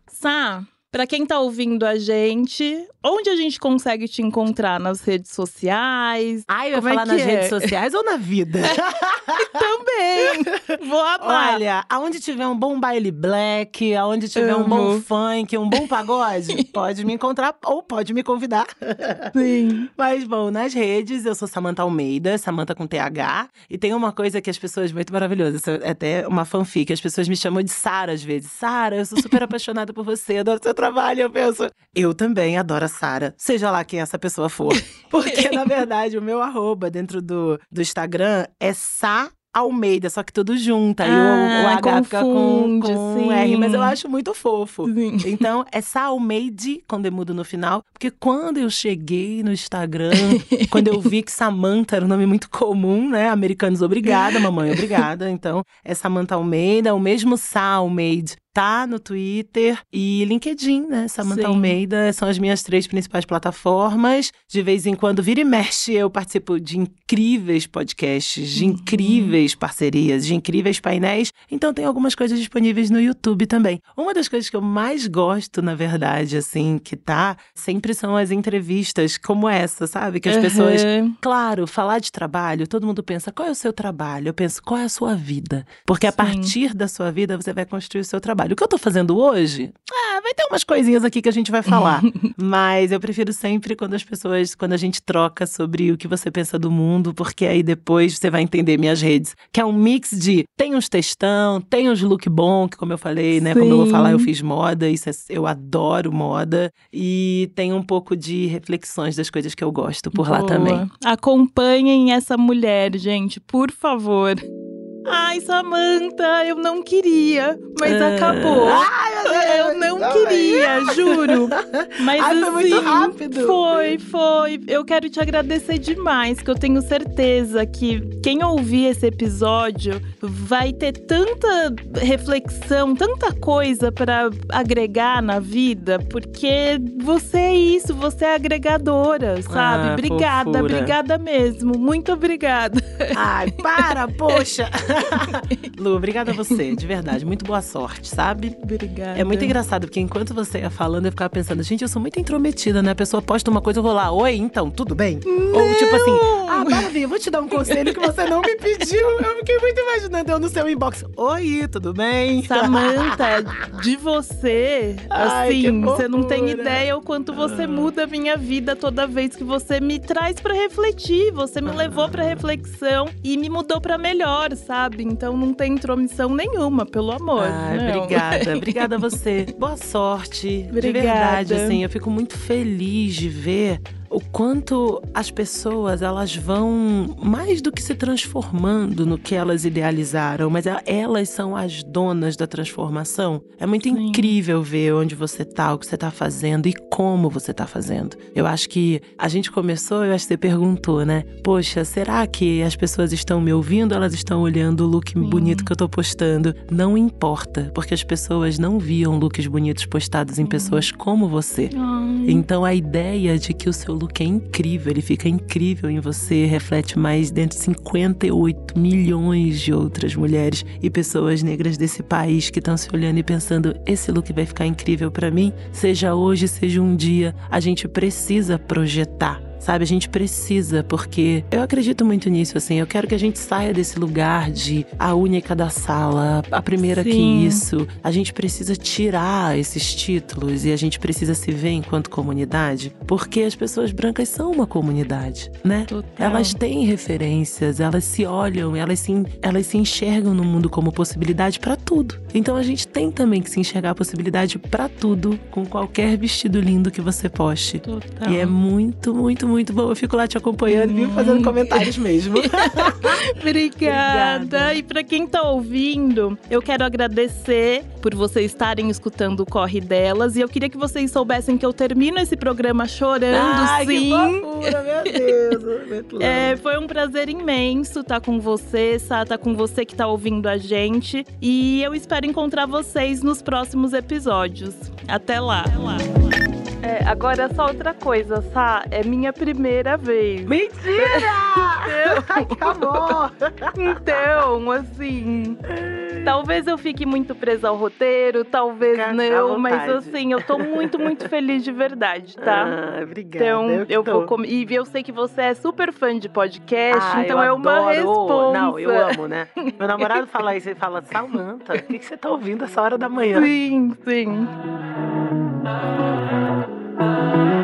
Sá, para quem tá ouvindo a gente, onde a gente consegue te encontrar nas redes sociais? Ai, eu ia é falar nas é? redes sociais ou na vida? Também. Vou amar. Olha, aonde tiver um bom baile black, aonde tiver Amo. um bom funk, um bom pagode, pode me encontrar ou pode me convidar. Sim. Mas bom, nas redes eu sou Samantha Almeida, Samantha com TH, e tem uma coisa que as pessoas muito maravilhosa, é até uma fanfic, as pessoas me chamam de Sara às vezes. Sara, eu sou super apaixonada por você, adoro seu trabalho, eu penso. Eu também adoro a Sara, seja lá quem essa pessoa for. Porque, na verdade, o meu arroba dentro do, do Instagram é Sa Almeida, só que tudo junto. Aí ah, o, o H confunde, fica com, com R, mas eu acho muito fofo. Sim. Então, é Salmeide, quando eu mudo no final. Porque quando eu cheguei no Instagram, quando eu vi que Samantha era um nome muito comum, né? Americanos, obrigada, mamãe, obrigada. Então, é Samantha Almeida, o mesmo Salmeide tá no Twitter e LinkedIn, né? Samantha Sim. Almeida são as minhas três principais plataformas. De vez em quando, vira e mexe, eu participo de incríveis podcasts, de uhum. incríveis parcerias, de incríveis painéis. Então, tem algumas coisas disponíveis no YouTube também. Uma das coisas que eu mais gosto, na verdade, assim, que tá, sempre são as entrevistas como essa, sabe? Que as uhum. pessoas. Claro, falar de trabalho, todo mundo pensa, qual é o seu trabalho? Eu penso, qual é a sua vida? Porque a Sim. partir da sua vida, você vai construir o seu trabalho trabalho. O que eu tô fazendo hoje? Ah, vai ter umas coisinhas aqui que a gente vai falar. Mas eu prefiro sempre quando as pessoas, quando a gente troca sobre o que você pensa do mundo, porque aí depois você vai entender minhas redes. Que é um mix de tem uns textão, tem uns look bom, que como eu falei, né? Sim. Como eu vou falar, eu fiz moda, isso é, eu adoro moda. E tem um pouco de reflexões das coisas que eu gosto por Boa. lá também. Acompanhem essa mulher, gente, por favor. Ai, Samantha, eu não queria, mas ah. acabou. Ai, eu não queria. juro. Mas Ai, assim, foi muito rápido. Foi, foi. Eu quero te agradecer demais, que eu tenho certeza que quem ouvir esse episódio vai ter tanta reflexão, tanta coisa para agregar na vida, porque você é isso, você é agregadora, sabe? Ah, obrigada, fofura. obrigada mesmo. Muito obrigada. Ai, para, poxa! Lu, obrigada a você, de verdade. Muito boa sorte, sabe? Obrigada. É muito engraçado, porque enquanto você ia falando, eu ficava pensando, gente, eu sou muito intrometida, né? A pessoa posta uma coisa, eu vou lá, oi, então, tudo bem? Ou tipo assim, ah, Barbie, eu vou te dar um conselho que você não me pediu. Eu fiquei muito imaginando eu no seu inbox. Oi, tudo bem? Samantha, de você, Ai, assim, você não tem ideia o quanto você muda a minha vida toda vez que você me traz pra refletir. Você me levou pra reflexão e me mudou pra melhor, sabe? Então não tem intromissão nenhuma, pelo amor. Ai, não. obrigada, obrigada a você. Boa sorte. De Obrigada. verdade, assim, eu fico muito feliz de ver o quanto as pessoas elas vão mais do que se transformando no que elas idealizaram, mas a- elas são as donas da transformação. É muito Sim. incrível ver onde você tá, o que você tá fazendo e como você tá fazendo. Eu acho que a gente começou, eu acho que você perguntou, né? Poxa, será que as pessoas estão me ouvindo? Elas estão olhando o look Sim. bonito que eu tô postando? Não importa, porque as pessoas não viam looks bonitos postados em pessoas como você. Ai, Então a ideia de que o seu look é incrível, ele fica incrível em você, reflete mais dentro de 58 milhões de outras mulheres e pessoas negras desse país que estão se olhando e pensando: esse look vai ficar incrível pra mim, seja hoje, seja um dia. A gente precisa projetar. Sabe, a gente precisa, porque eu acredito muito nisso, assim. Eu quero que a gente saia desse lugar de a única da sala, a primeira que Sim. isso. A gente precisa tirar esses títulos e a gente precisa se ver enquanto comunidade, porque as pessoas brancas são uma comunidade, né? total. Elas têm referências, elas se olham, elas se, elas se enxergam no mundo como possibilidade pra tudo. Então a gente tem também que se enxergar a possibilidade pra tudo, com qualquer vestido lindo que você poste. Total. E é muito, muito, muito bom. Eu fico lá te acompanhando, viu? Fazendo Hum. comentários mesmo. Obrigada. Obrigada. E pra quem tá ouvindo, eu quero agradecer por vocês estarem escutando o corre delas. E eu queria que vocês soubessem que eu termino esse programa chorando, Ai, que sim. fofura, meu Deus. É, foi um prazer imenso estar com você, Sá, tá com você que tá ouvindo a gente. E eu espero encontrar vocês nos próximos episódios. Até lá. É, agora só outra coisa, Sá. É minha primeira vez. Mentira! Amor! Então, assim. Talvez eu fique muito presa ao roteiro, talvez Fica não, mas assim, eu tô muito, muito feliz de verdade, tá? Ah, obrigada. Então, eu tô. vou com... E eu sei que você é super fã de podcast, Ah, então eu é uma adoro. resposta. Não, eu amo, né? Meu namorado fala isso, ele fala, Samanta, o que, que você tá ouvindo essa hora da manhã? Sim, sim. Bye.